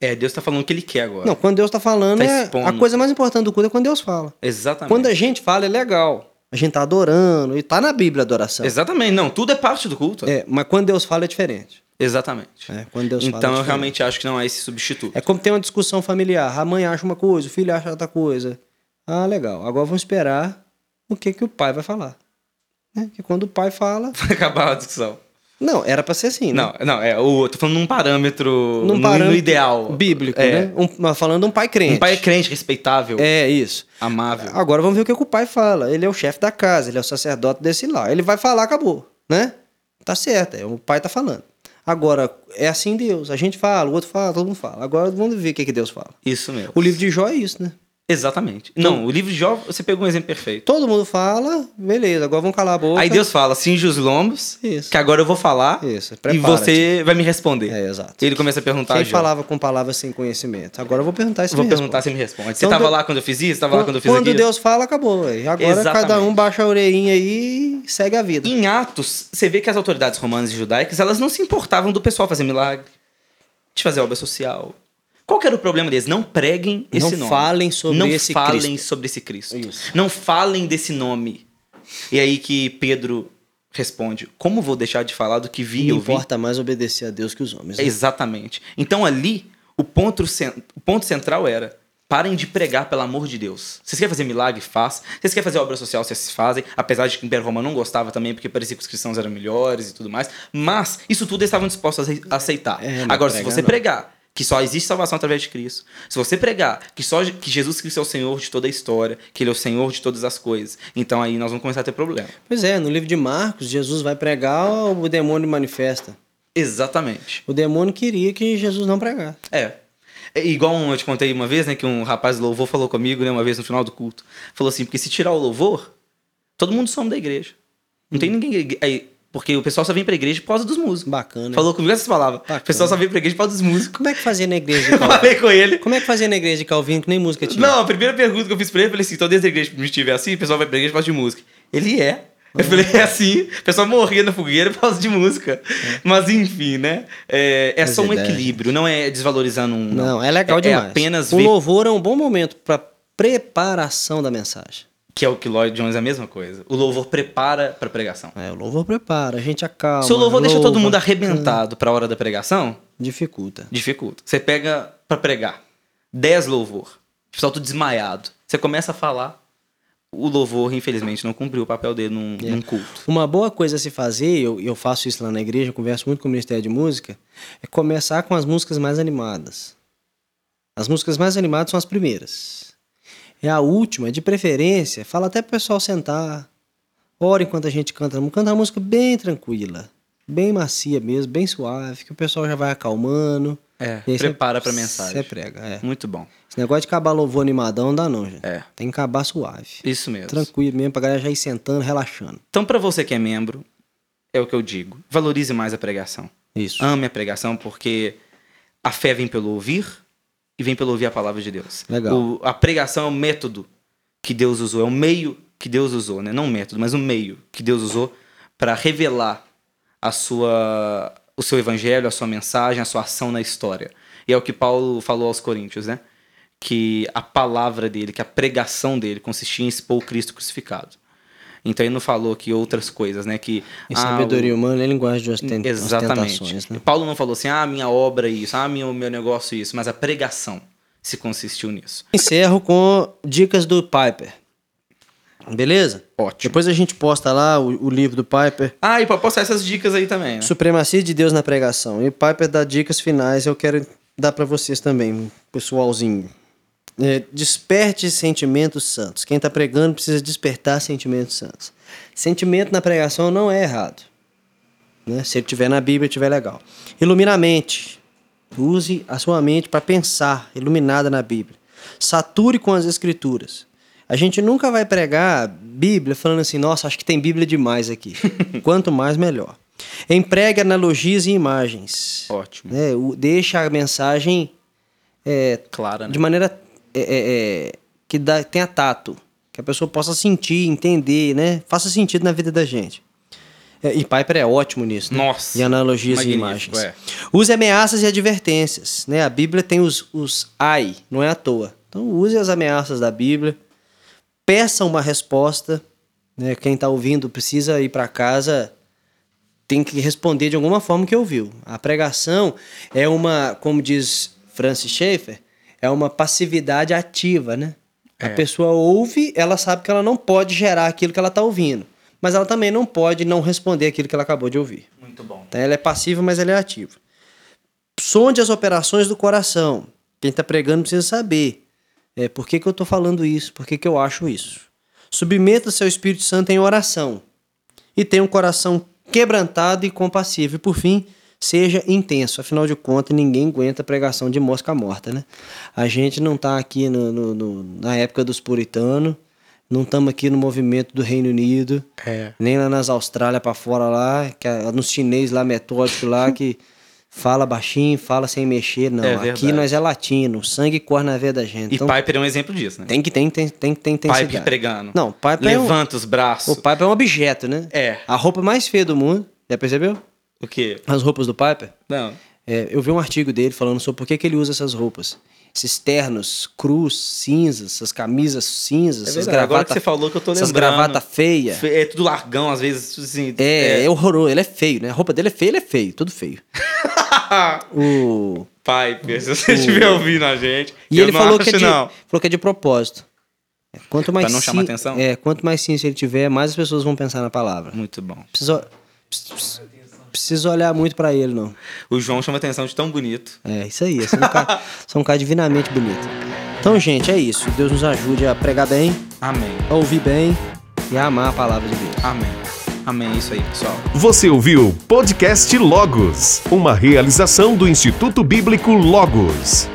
É, Deus tá falando o que ele quer agora. Não, quando Deus está falando, Tá é a coisa mais importante do culto é quando Deus fala. Exatamente. Quando a gente fala é legal. A gente tá adorando e tá na Bíblia a adoração. Exatamente. Não, tudo é parte do culto. É, mas quando Deus fala é diferente. Exatamente. É, quando Deus fala, então é eu diferente. realmente acho que não há esse substituto. É como tem uma discussão familiar. A mãe acha uma coisa, o filho acha outra coisa. Ah, legal. Agora vamos esperar o que, que o pai vai falar. Né? Que quando o pai fala. Vai acabar a discussão. Não, era pra ser assim, né? Não, não, é o. Tô falando num parâmetro. Num parâmetro ideal. Bíblico, É. né? Um, falando de um pai crente. Um pai crente, respeitável, É, isso. amável. Agora vamos ver o que, que o pai fala. Ele é o chefe da casa, ele é o sacerdote desse lá. Ele vai falar, acabou, né? Tá certo, é, o pai tá falando. Agora, é assim Deus. A gente fala, o outro fala, todo mundo fala. Agora vamos ver o que, que Deus fala. Isso mesmo. O livro de Jó é isso, né? Exatamente. Não, o livro de Jó, você pegou um exemplo perfeito. Todo mundo fala, beleza, agora vamos calar a boca. Aí Deus fala, cinge os lombos, Isso. que agora eu vou falar Isso, e você vai me responder. É, exato. Ele começa a perguntar a Quem Jó. falava com palavras sem conhecimento? Agora eu vou perguntar isso Vou me perguntar, responde. você me responde. Você Então, tava Deus- lá quando eu fiz isso? Tava lá quando eu fiz Quando aquilo? Deus fala, acabou. véi. Agora Exatamente. cada um baixa a orelhinha aí e segue a vida. Em Atos, você vê que as autoridades romanas e judaicas, elas não se importavam do pessoal fazer milagre, de fazer obra social. Qual que era o problema deles? Não preguem esse Não nome. falem sobre não esse falem Cristo. sobre esse Cristo. Isso. Não falem desse nome. E aí que Pedro responde: Como vou deixar de falar do que vi e ouvi? importa mais obedecer a Deus que os homens. né? Exatamente. Então ali, o ponto, o ponto central era: parem de pregar pelo amor de Deus. Vocês querem fazer milagre? Faz. Vocês querem fazer obra social? Vocês fazem. Apesar de que o Império Romano não gostava também, porque parecia que os cristãos eram melhores e tudo mais. Mas isso tudo eles estavam dispostos a ace- a aceitar. É, Agora, se você não. pregar que só existe salvação através de Cristo, se você pregar que só que Jesus Cristo é o Senhor de toda a história, que Ele é o Senhor de todas as coisas, então aí nós vamos começar a ter problema. Pois é, no livro de Marcos, Jesus vai pregar, o demônio manifesta. Exatamente. O demônio queria que Jesus não pregasse. É. É igual um- eu te contei uma vez, né, que um rapaz do louvor falou comigo, né, uma vez no final do culto. Falou assim, porque se tirar o louvor, todo mundo some da igreja. Não tem ninguém... Aí, porque o pessoal só vem pra igreja por causa dos músicos. Bacana. Falou comigo essas palavras. Bacana. O pessoal só vem pra igreja por causa dos músicos. Como é que fazia na igreja de Eu Calvino? falei com ele. Como é que fazia na igreja de Calvino que nem música tinha? Não, a primeira pergunta que eu fiz pra ele, eu falei assim, então desde a igreja que me estiver assim, o pessoal vai pra igreja por causa de música. Ele é. Eu falei, é assim, o pessoal morria na fogueira por causa de música. Mas enfim, né? É, é só um ideias. equilíbrio, não é desvalorizando um. Não, é legal é, demais. É apenas o ver louvor é um bom momento para preparação da mensagem. Que é o que Lloyd Jones é a mesma coisa. O louvor prepara pra pregação. É, o louvor prepara, a gente acalma. Se o louvor deixa todo louva, mundo arrebentado pra hora da pregação, Dificulta. dificulta. Você pega pra pregar 10 louvor, o pessoal tudo desmaiado. Você começa a falar, o louvor, infelizmente, não cumpriu o papel dele num, É. num culto. Uma boa coisa a se fazer, eu, eu faço isso lá na igreja, eu converso muito com o Ministério de Música, é começar com as músicas mais animadas. As músicas mais animadas são as primeiras. É a última, de preferência, fala até pro pessoal sentar. Ora enquanto a gente canta, canta uma música bem tranquila, bem macia mesmo, bem suave, que o pessoal já vai acalmando. É, prepara pra mensagem. Você prega, é. Muito bom. Esse negócio de acabar louvor animadão não dá não, gente. É. Tem que acabar suave. Isso mesmo. Tranquilo mesmo, pra galera já ir sentando, relaxando. Então, pra você que é membro, é o que eu digo. Valorize mais a pregação. Isso. Ame a pregação, porque a fé vem pelo ouvir e vem pelo ouvir a palavra de Deus. Legal. O- a pregação é o método que Deus usou, é o meio que Deus usou, né? Não o método, mas o meio que Deus usou para revelar a sua, o seu evangelho, a sua mensagem, a sua ação na história. E é o que Paulo falou aos Coríntios, né? Que a palavra dele, que a pregação dele consistia em expor o Cristo crucificado. Então ele não falou que outras coisas, né? Que Em ah, sabedoria o- humana é linguagem de ostent- Exatamente. né? Paulo não falou assim, ah, minha obra é isso, ah, meu, meu negócio é isso, mas a pregação se consistiu nisso. Encerro com dicas do Piper. Beleza? Ótimo. Depois a gente posta lá o, o livro do Piper, Ah, e pra postar essas dicas aí também, né? Supremacia de Deus na Pregação. E o Piper dá dicas finais, eu quero dar pra vocês também, pessoalzinho. É, desperte sentimentos santos. Quem tá pregando precisa despertar sentimentos santos. Sentimento na pregação não é errado. Né? Se ele tiver na Bíblia, tiver legal. Ilumina a mente. Use a sua mente para pensar, iluminada na Bíblia. Sature com as Escrituras. A gente nunca vai pregar Bíblia falando assim, nossa, acho que tem Bíblia demais aqui. Quanto mais, melhor. Empregue analogias e imagens. Ótimo. Né? Deixa a mensagem é, Clara, né? de maneira é, é, é, que dá, tenha tato, que a pessoa possa sentir, entender, né? Faça sentido na vida da gente. É, e Piper é ótimo nisso, né? Nossa, E analogias e imagens. é. Use ameaças e advertências, né? A Bíblia tem os, os ai, não é à toa. Então use as ameaças da Bíblia, peça uma resposta, né? Quem está ouvindo precisa ir para casa tem que responder de alguma forma que ouviu. A pregação é uma, como diz Francis Schaeffer, é uma passividade ativa, né? A É. pessoa ouve, ela sabe que ela não pode gerar aquilo que ela está ouvindo, mas ela também não pode não responder aquilo que ela acabou de ouvir. Muito bom. Então, ela é passiva, mas ela é ativa. Sonde as operações do coração. Quem está pregando precisa saber. É, por que, que eu estou falando isso? Por que, que eu acho isso? Submeta seu Espírito Santo em oração. E tenha um coração quebrantado e compassivo. E por fim, seja intenso. Afinal de contas, ninguém aguenta pregação de mosca morta, né? A gente não está aqui no, no, no, na época dos puritanos, não estamos aqui no movimento do Reino Unido, É. nem lá nas Austrália para fora lá, que é, nos chinês lá metódico lá que fala baixinho, fala sem mexer, não. É aqui nós é latino, o sangue corre na veia da gente. E Então, Piper é um exemplo disso, né? tem que tem tem tem tem tem Piper pregando. Não, Piper é um, Levanta os braços. o Piper é um objeto, né? É. A roupa mais feia do mundo, já percebeu? O quê? As roupas do Piper. Não. É, eu vi um artigo dele falando sobre por que, que ele usa essas roupas. Esses ternos cruz, cinzas, essas camisas cinzas, É essas verdade, agora que gravatas. você falou que eu tô Essas lembrando. gravatas feias. Fe- É tudo largão, às vezes, assim. É, é horroroso. Ele é feio, né? A roupa dele é feia, ele é feio, tudo feio. o... Piper, se você estiver ouvindo a gente. E ele não falou acho que, é de, não. falou que é de propósito. É, Quanto mais Pra não chamar atenção? É, quanto mais ciência ele tiver, mais as pessoas vão pensar na palavra. Muito bom. Precisa, precisa, precisa olhar muito pra ele, não. O João chama atenção de tão bonito. É, isso aí. Você é um cara, você é um cara divinamente bonito. Então, gente, é isso. Deus nos ajude a pregar bem, Amém. a ouvir bem e a amar a palavra de Deus. Amém. Amém. É isso aí, pessoal. Você ouviu Podcast Logos, uma realização do Instituto Bíblico Logos.